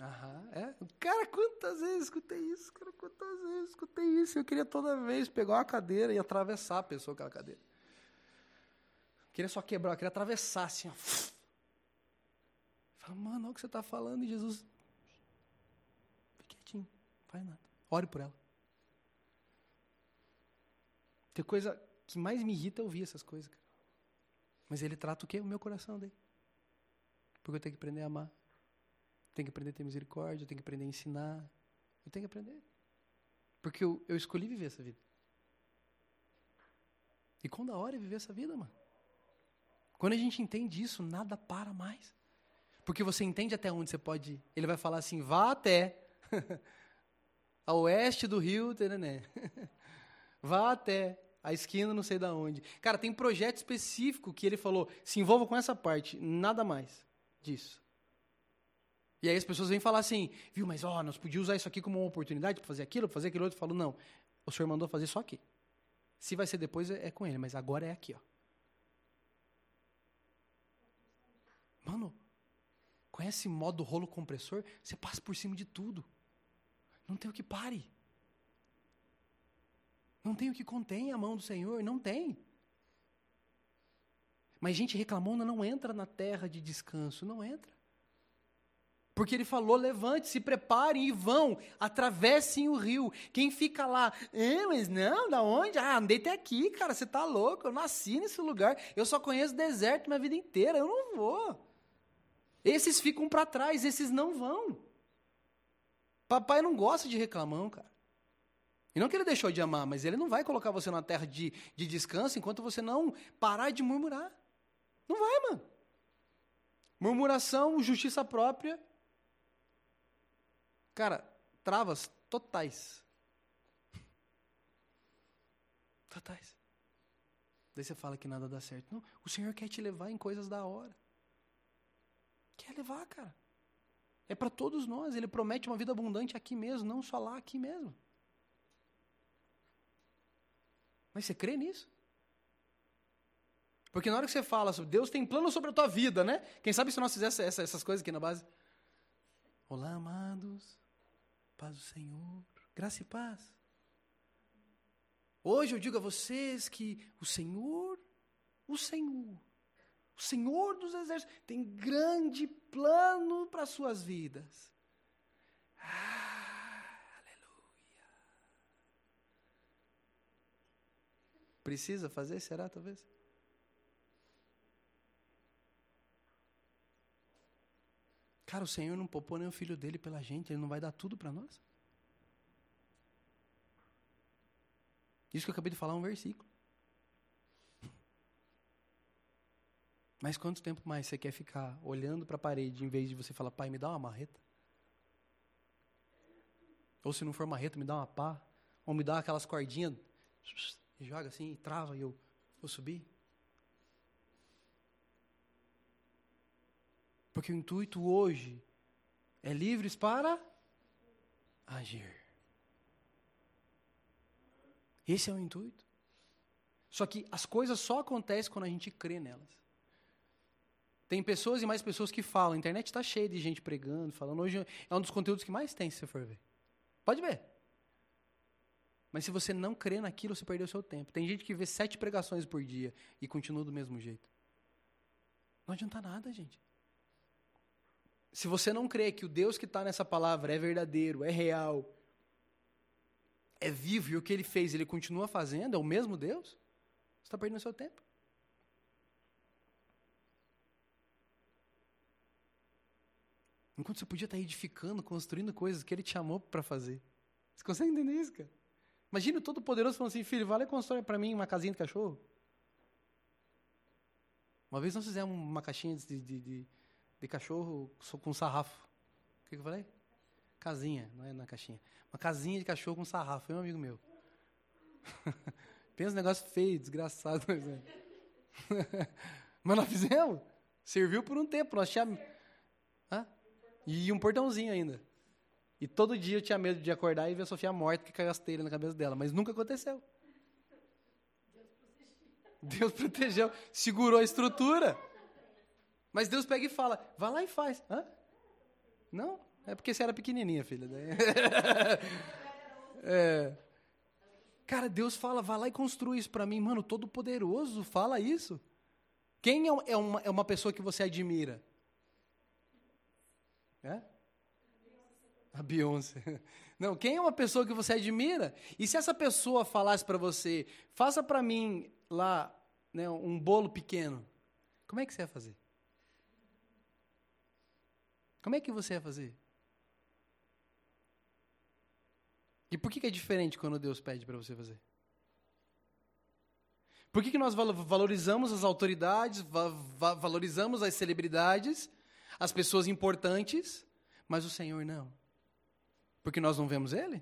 Aham, é. Cara, quantas vezes escutei isso? Cara, quantas vezes escutei isso? Eu queria toda vez pegar uma cadeira e atravessar a pessoa com aquela cadeira. Eu queria só quebrar, eu queria atravessar assim, ó. Fala, mano, olha o que você está falando e Jesus. Fique quietinho, não faz nada. Ore por ela. Tem coisa que mais me irrita é ouvir essas coisas, cara. Mas ele trata o quê? O meu coração dele. Porque eu tenho que aprender a amar tenho que aprender a ter misericórdia, eu tenho que aprender a ensinar. Eu tenho que aprender. Porque eu, eu escolhi viver essa vida. E quando a hora é viver essa vida, mano. Quando a gente entende isso, nada para mais. Porque você entende até onde você pode ir. Ele vai falar assim: vá até a oeste do rio Terené. vá até a esquina não sei da onde. Cara, tem projeto específico que ele falou: se envolva com essa parte, nada mais disso. E aí as pessoas vêm falar assim, viu, mas ó, nós podíamos usar isso aqui como uma oportunidade para fazer aquilo, para fazer aquilo outro. Eu falo, não, o senhor mandou fazer só aqui. Se vai ser depois, é, é com ele, mas agora é aqui, ó. Mano, Conhece modo rolo compressor? Você passa por cima de tudo. Não tem o que pare. Não tem o que contém a mão do Senhor, não tem. Mas gente reclamona não entra na terra de descanso, não entra. Porque ele falou: levante, se preparem e vão, atravessem o rio. Quem fica lá, é, mas não, da onde? Ah, andei até aqui, cara, você tá louco, eu nasci nesse lugar, eu só conheço deserto minha vida inteira, eu não vou. Esses ficam para trás, esses não vão. Papai não gosta de reclamão, cara. E não que ele deixou de amar, mas ele não vai colocar você na terra de, de descanso enquanto você não parar de murmurar. Não vai, mano. Murmuração, justiça própria. Cara, travas totais. Totais. Daí você fala que nada dá certo. Não, o Senhor quer te levar em coisas da hora. Quer levar, cara. É para todos nós. Ele promete uma vida abundante aqui mesmo, não só lá, aqui mesmo. Mas você crê nisso? Porque na hora que você fala sobre Deus tem plano sobre a tua vida, né? Quem sabe se nós fizéssemos essa, essas coisas aqui na base? Olá, amados. Paz do Senhor. Graça e paz. Hoje eu digo a vocês que o Senhor, o Senhor, o Senhor dos Exércitos tem grande plano para suas vidas. Ah, aleluia. Precisa fazer? Será, talvez? Cara, o Senhor não poupou nem o filho dele pela gente, ele não vai dar tudo para nós? Isso que eu acabei de falar é um versículo. Mas quanto tempo mais você quer ficar olhando para a parede em vez de você falar, pai, me dá uma marreta? Ou se não for marreta, me dá uma pá. Ou me dá aquelas cordinhas e joga assim, e trava e eu vou subir. Porque o intuito hoje é livres para agir. Esse é o intuito. Só que as coisas só acontecem quando a gente crê nelas. Tem pessoas e mais pessoas que falam. A internet está cheia de gente pregando, falando. Hoje é um dos conteúdos que mais tem, se você for ver. Pode ver. Mas se você não crê naquilo, você perdeu seu tempo. Tem gente que vê sete pregações por dia e continua do mesmo jeito. Não adianta nada, gente. Se você não crê que o Deus que está nessa palavra é verdadeiro, é real, é vivo e o que ele fez ele continua fazendo, é o mesmo Deus, você está perdendo seu tempo. Enquanto você podia estar edificando, construindo coisas que ele te chamou para fazer. Você consegue entender isso, cara? Imagina o Todo-Poderoso falando assim, filho, vai lá e constrói para mim uma casinha de cachorro. Uma vez nós fizemos uma caixinha de, de, de, de cachorro com sarrafo. O que, eu falei? Casinha, não é na caixinha. Uma casinha de cachorro com sarrafo. Foi um amigo meu. Pensa um negócio feio, desgraçado. Mas nós fizemos. Serviu por um tempo. Nós tínhamos... Hã? E um portãozinho ainda. E todo dia eu tinha medo de acordar e ver a Sofia morta que caiu as telhas na cabeça dela. Mas nunca aconteceu. Deus protegeu. Segurou a estrutura. Mas Deus pega e fala, vai lá e faz. Hã? Não? É porque você era pequenininha, filha. é. Cara, Deus fala, vai lá e construa isso para mim. Mano, todo poderoso fala isso. Quem é, é uma, é uma pessoa que você admira? É? A Beyoncé. Não, quem é uma pessoa que você admira? E se essa pessoa falasse para você, faça para mim lá né, um bolo pequeno, como é que você ia fazer? Como é que você ia fazer? E por que, que é diferente quando Deus pede para você fazer? Por que, que nós valorizamos as autoridades, valorizamos as celebridades, as pessoas importantes, mas o Senhor não? Porque nós não vemos Ele?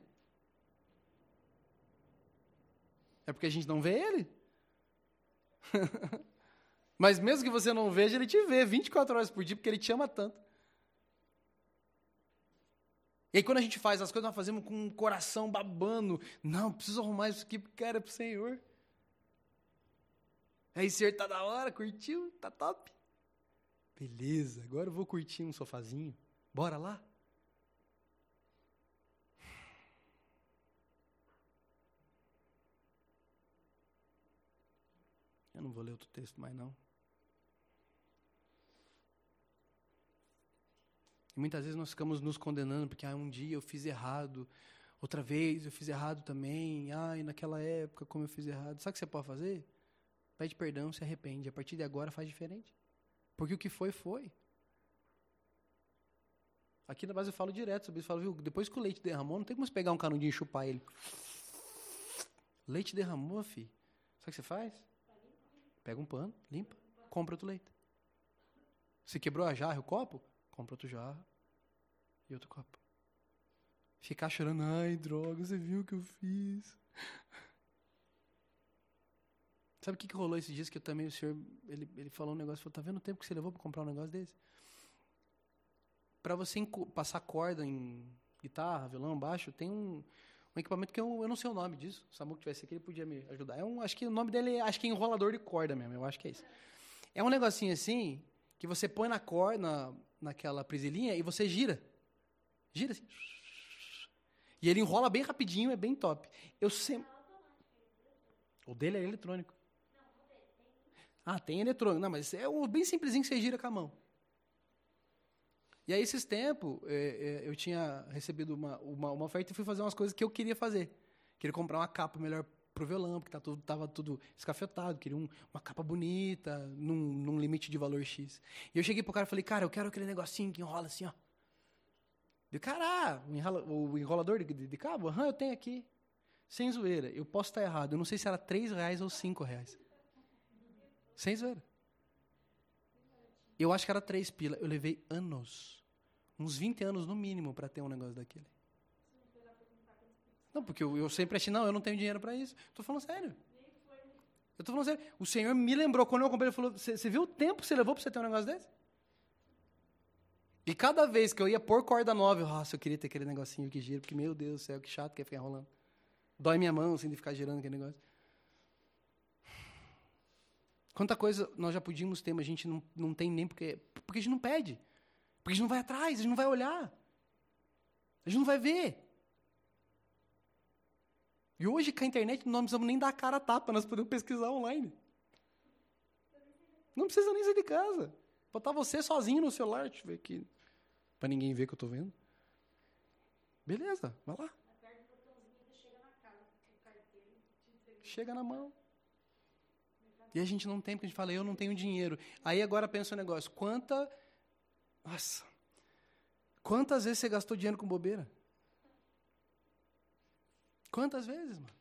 É porque a gente não vê Ele? mas mesmo que você não veja, Ele te vê 24 horas por dia, porque Ele te ama tanto. E aí, quando a gente faz as coisas, nós fazemos com o coração babando. Não, preciso arrumar isso aqui porque era pro Senhor. Aí, Senhor tá da hora, curtiu, tá top. Beleza, agora eu vou curtir um sofazinho. Bora lá? Eu não vou ler outro texto mais não. E muitas vezes nós ficamos nos condenando porque ah, um dia eu fiz errado, outra vez eu fiz errado também, ai, naquela época como eu fiz errado. Sabe o que você pode fazer? Pede perdão, se arrepende. A partir de agora faz diferente. Porque o que foi, foi. Aqui na base eu falo direto sobre isso. Eu falo, viu, depois que o leite derramou, não tem como você pegar um canudinho e chupar ele. Leite derramou, filho. Sabe o que você faz? Pega um pano, limpa, compra outro leite. Se quebrou a jarra, o copo, compra outro jarro e outro copo. Ficar chorando, ai, droga, você viu o que eu fiz. Sabe o que, que rolou esses dias que eu também, o senhor, ele, ele falou um negócio, falou, tá vendo o tempo que você levou para comprar um negócio desse? Para você passar corda em guitarra, violão, baixo, tem um, um equipamento que eu, eu não sei o nome disso. Se o Samuco tivesse aqui, ele podia me ajudar. É um, acho que o nome dele é, acho que é enrolador de corda mesmo, eu acho que é isso. É um negocinho assim, que você põe na corda, naquela prisilinha e você gira. Gira assim. E ele enrola bem rapidinho, é bem top. Eu sempre. O dele é eletrônico. Ah, tem eletrônico. Não, mas é o bem simplesinho que você gira com a mão. E aí, esses tempos, é, é, eu tinha recebido uma, uma, uma, oferta e fui fazer umas coisas que eu queria fazer. Queria comprar uma capa melhor pro violão, porque tá tudo, tava tudo escafetado. Queria um, uma capa bonita, num, num limite de valor X. E eu cheguei pro cara e falei, cara, eu quero aquele negocinho que enrola assim, ó. De cara, o enrolador de, de, de cabo? Aham, eu tenho aqui. Sem zoeira. Eu posso estar errado. Eu não sei se era 3 reais ou 5 reais. Sem zoeira. Eu acho que era 3 pila. Eu levei anos. Uns 20 anos no mínimo para ter um negócio daquele. Não, porque eu, eu sempre achei, não, eu não tenho dinheiro para isso. Estou falando sério. Eu estou falando sério. O Senhor me lembrou, quando eu comprei, ele falou, você viu o tempo que você levou para você ter um negócio desse? E cada vez que eu ia pôr corda nova, eu, nossa, eu queria ter aquele negocinho que gira, porque, meu Deus do céu, que chato que é ficar enrolando. Dói minha mão, assim, de ficar girando aquele negócio. Quanta coisa nós já podíamos ter, mas a gente não, não tem nem porque. Porque a gente não pede. Porque a gente não vai atrás, a gente não vai olhar. A gente não vai ver. E hoje, com a internet, não precisamos nem dar a cara a tapa, nós podemos pesquisar online. Não precisa nem sair de casa. Botar você sozinho no celular, deixa eu ver aqui, para ninguém ver que eu estou vendo. Beleza, vai lá. Chega na mão. E a gente não tem, porque a gente fala, eu não tenho dinheiro. Aí agora pensa o um negócio, quanta. Nossa. Quantas vezes você gastou dinheiro com bobeira? Quantas vezes, mano?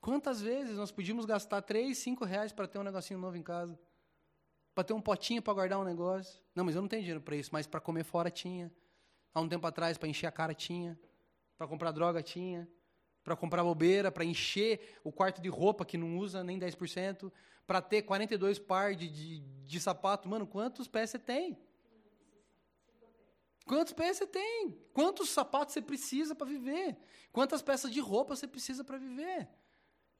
Quantas vezes nós podíamos gastar 3, 5 reais para ter um negocinho novo em casa? Para ter um potinho para guardar um negócio? Não, mas eu não tenho dinheiro para isso, mas para comer fora tinha. Há um tempo atrás, para encher a cara tinha. Para comprar droga tinha para comprar bobeira, para encher o quarto de roupa que não usa nem 10%, para ter 42 par de, de, de sapato. Mano, quantos pés você tem? Quantos pés você tem? Quantos sapatos você precisa para viver? Quantas peças de roupa você precisa para viver?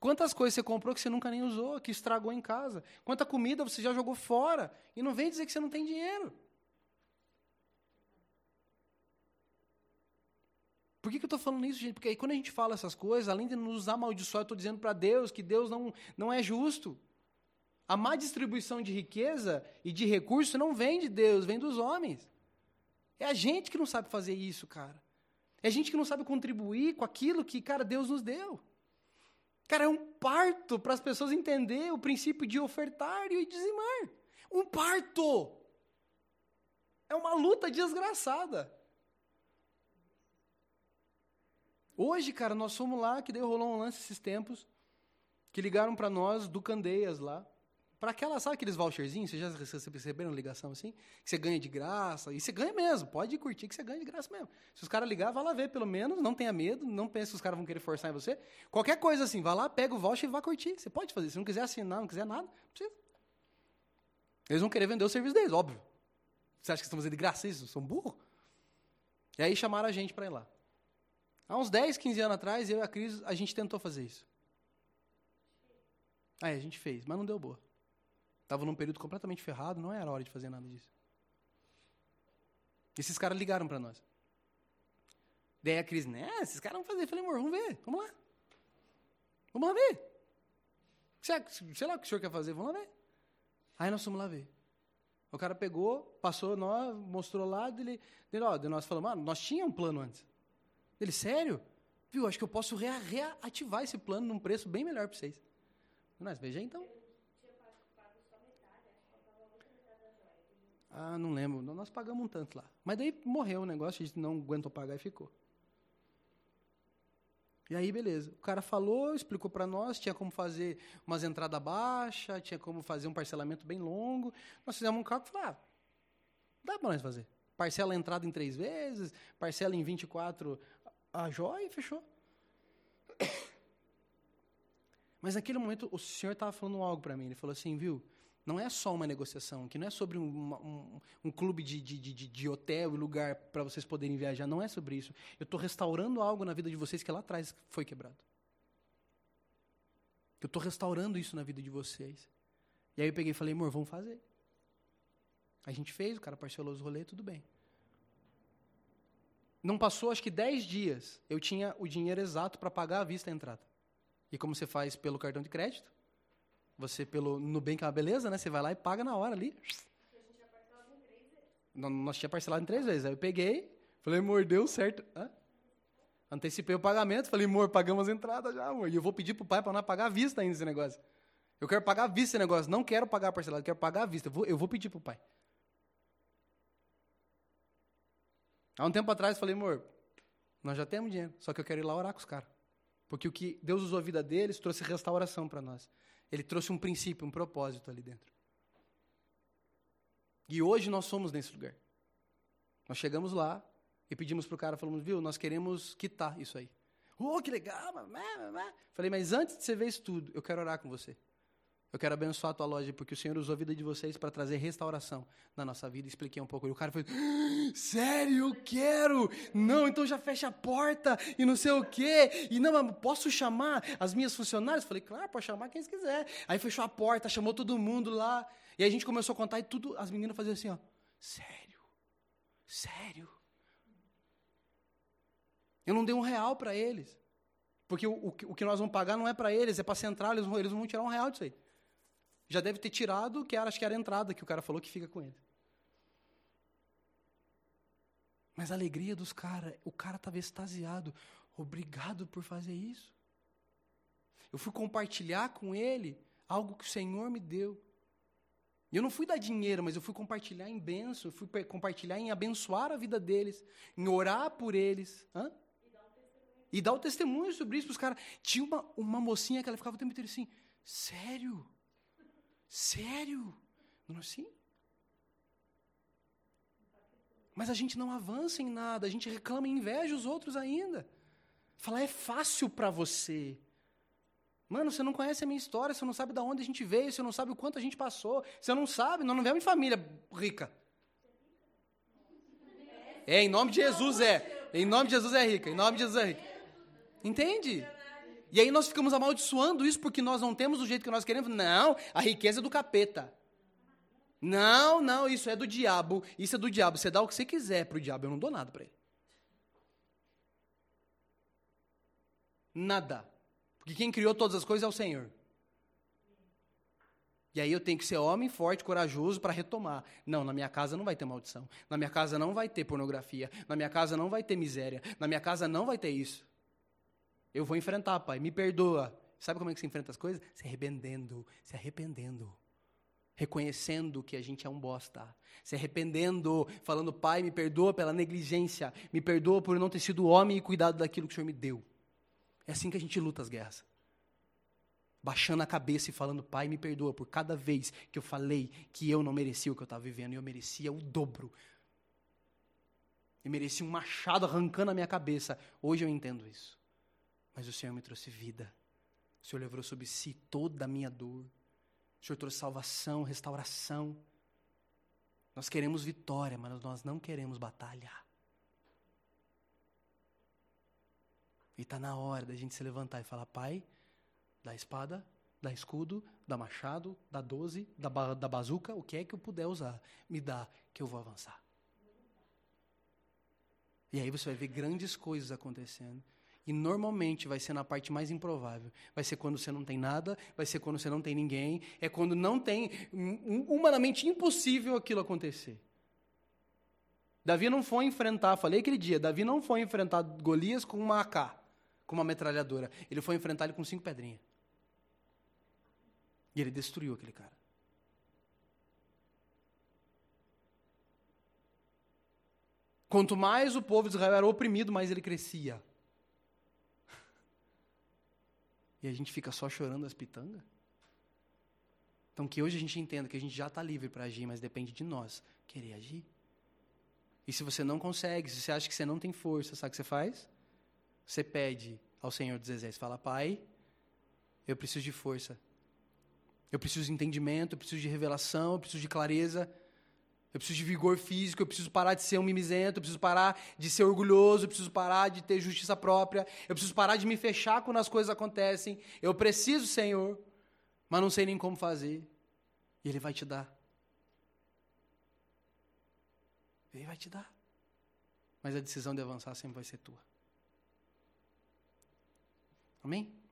Quantas coisas você comprou que você nunca nem usou, que estragou em casa? Quanta comida você já jogou fora? E não vem dizer que você não tem dinheiro. Por que, que eu estou falando isso, gente? Porque aí quando a gente fala essas coisas, além de nos amaldiçoar, eu estou dizendo para Deus que Deus não, não é justo. A má distribuição de riqueza e de recursos não vem de Deus, vem dos homens. É a gente que não sabe fazer isso, cara. É a gente que não sabe contribuir com aquilo que, cara, Deus nos deu. Cara, é um parto para as pessoas entender o princípio de ofertar e dizimar. Um parto! É uma luta desgraçada. Hoje, cara, nós fomos lá, que daí rolou um lance esses tempos, que ligaram para nós do Candeias lá, para aquela, sabe aqueles voucherzinhos? Vocês já receberam ligação assim? Que você ganha de graça, e você ganha mesmo, pode curtir que você ganha de graça mesmo. Se os caras ligar, vá lá ver, pelo menos, não tenha medo, não pense que os caras vão querer forçar em você. Qualquer coisa assim, vá lá, pega o voucher e vá curtir. Você pode fazer, se não quiser assinar, não quiser nada, não precisa. Eles vão querer vender o serviço deles, óbvio. Você acha que estão fazendo de graça isso? São burros? E aí chamaram a gente para ir lá. Há uns 10, 15 anos atrás, eu e a Cris, a gente tentou fazer isso. Aí a gente fez, mas não deu boa. Tava num período completamente ferrado, não era hora de fazer nada disso. Esses caras ligaram para nós. Daí a Cris, né, esses caras vão fazer. Eu falei, amor, vamos ver, vamos lá. Vamos lá ver. Sei lá o que o senhor quer fazer, vamos lá ver. Aí nós fomos lá ver. O cara pegou, passou, nós, mostrou lá, dele, dele, ó, nós falamos, mano, nós tínhamos um plano antes. Ele, sério? Viu, acho que eu posso rea reativar esse plano num preço bem melhor para vocês. Nós, veja então. Ah, não lembro. Nós pagamos um tanto lá. Mas daí morreu o negócio, a gente não aguentou pagar e ficou. E aí, beleza. O cara falou, explicou para nós, tinha como fazer umas entradas baixas, tinha como fazer um parcelamento bem longo. Nós fizemos um cálculo e falamos, ah, dá para nós fazer. Parcela a entrada em três vezes, parcela em 24 a joia e fechou. Mas naquele momento o senhor estava falando algo para mim. Ele falou assim, viu? Não é só uma negociação, que não é sobre um, um, um clube de, de, de, de, hotel e lugar para vocês poderem viajar. Não é sobre isso. Eu estou restaurando algo na vida de vocês que lá atrás foi quebrado. Eu estou restaurando isso na vida de vocês. E aí eu peguei e falei, amor, vamos fazer. A gente fez, o cara parcelou os rolês, tudo bem. Não passou, acho que 10 dias, eu tinha o dinheiro exato para pagar à vista a entrada. E como você faz pelo cartão de crédito, você pelo Nubank é uma beleza, né? Você vai lá e paga na hora ali. Nós tinha parcelado em três vezes. Aí eu peguei, falei, amor, deu certo. Hã? Antecipei o pagamento, falei, amor, pagamos a entrada já, amor. E eu vou pedir pro pai para não pagar à vista ainda esse negócio. Eu quero pagar à vista esse negócio. Não quero pagar parcelado, quero pagar à vista. Eu vou, eu vou pedir pro pai. Há um tempo atrás, falei, amor, nós já temos dinheiro, só que eu quero ir lá orar com os caras. Porque o que Deus usou a vida deles trouxe restauração para nós. Ele trouxe um princípio, um propósito ali dentro. E hoje nós somos nesse lugar. Nós chegamos lá e pedimos para o cara, falamos, viu, nós queremos quitar isso aí. Oh, que legal! Falei, mas antes de você ver isso tudo, eu quero orar com você. Eu quero abençoar a tua loja, porque o Senhor usou a vida de vocês para trazer restauração na nossa vida. Expliquei um pouco. E o cara falou: Sério, eu quero! Não, então já fecha a porta e não sei o quê. E não, mas posso chamar as minhas funcionárias? Falei: Claro, pode chamar quem quiser. Aí fechou a porta, chamou todo mundo lá. E a gente começou a contar e tudo, as meninas faziam assim: ó, Sério? Sério? Eu não dei um real para eles. Porque o, o, o, que nós vamos pagar não é para eles, é para a central, eles eles vão tirar um real disso aí. Já deve ter tirado, que era, acho que era a entrada que o cara falou que fica com ele. Mas a alegria dos caras, o cara estava extasiado. Obrigado por fazer isso. Eu fui compartilhar com ele algo que o Senhor me deu. Eu não fui dar dinheiro, mas eu fui compartilhar em bênção, eu fui compartilhar em abençoar a vida deles, em orar por eles. Hã? E dar o testemunho sobre isso para os caras. Tinha uma, uma mocinha que ela ficava o tempo inteiro assim, sério? Sério? Não é assim? Mas a gente não avança em nada, a gente reclama e inveja os outros ainda. Falar é fácil para você. Mano, você não conhece a minha história, você não sabe de onde a gente veio, você não sabe o quanto a gente passou, você não sabe, nós não viemos de família rica. É, em nome de Jesus é. Em nome de Jesus é rica, em nome de Jesus é rica. Entende? E aí nós ficamos amaldiçoando isso porque nós não temos o jeito que nós queremos. Não, a riqueza é do capeta. Não, não, isso é do diabo. Isso é do diabo. Você dá o que você quiser para o diabo, eu não dou nada para ele. Nada. Porque quem criou todas as coisas é o Senhor. E aí eu tenho que ser homem, forte, corajoso para retomar. Não, na minha casa não vai ter maldição. Na minha casa não vai ter pornografia. Na minha casa não vai ter miséria. Na minha casa não vai ter isso. Eu vou enfrentar, pai, me perdoa. Sabe como é que se enfrenta as coisas? Se arrependendo, se arrependendo. Reconhecendo que a gente é um bosta. Se arrependendo, falando, pai, me perdoa pela negligência. Me perdoa por não ter sido homem e cuidado daquilo que o Senhor me deu. É assim que a gente luta as guerras. Baixando a cabeça e falando, pai, me perdoa por cada vez que eu falei que eu não merecia o que eu estava vivendo. E eu merecia o dobro. Eu merecia um machado arrancando a minha cabeça. Hoje eu entendo isso. Mas o Senhor me trouxe vida. O Senhor levou sobre si toda a minha dor. O Senhor trouxe salvação, restauração. Nós queremos vitória, mas nós não queremos batalhar. E está na hora da gente se levantar e falar: Pai, dá espada, dá escudo, dá machado, dá doze, dá, ba dá bazuca, o que é que eu puder usar, me dá, que eu vou avançar. E aí você vai ver grandes coisas acontecendo. E normalmente vai ser na parte mais improvável. Vai ser quando você não tem nada, vai ser quando você não tem ninguém, é quando não tem humanamente impossível aquilo acontecer. Davi não foi enfrentar, falei aquele dia, Davi não foi enfrentar Golias com uma AK, com uma metralhadora. Ele foi enfrentar ele com cinco pedrinhas. E ele destruiu aquele cara. Quanto mais o povo de Israel era oprimido, mais ele crescia. E a gente fica só chorando as pitangas? Então que hoje a gente entenda que a gente já está livre para agir, mas depende de nós querer agir. E se você não consegue, se você acha que você não tem força, sabe o que você faz? Você pede ao Senhor dos Exércitos, fala, Pai, eu preciso de força. Eu preciso de entendimento, eu preciso de revelação, eu preciso de clareza. Eu preciso de vigor físico, eu preciso parar de ser um mimizento, eu preciso parar de ser orgulhoso, eu preciso parar de ter justiça própria, eu preciso parar de me fechar quando as coisas acontecem. Eu preciso, Senhor, mas não sei nem como fazer. E Ele vai te dar. Ele vai te dar. Mas a decisão de avançar sempre vai ser tua. Amém?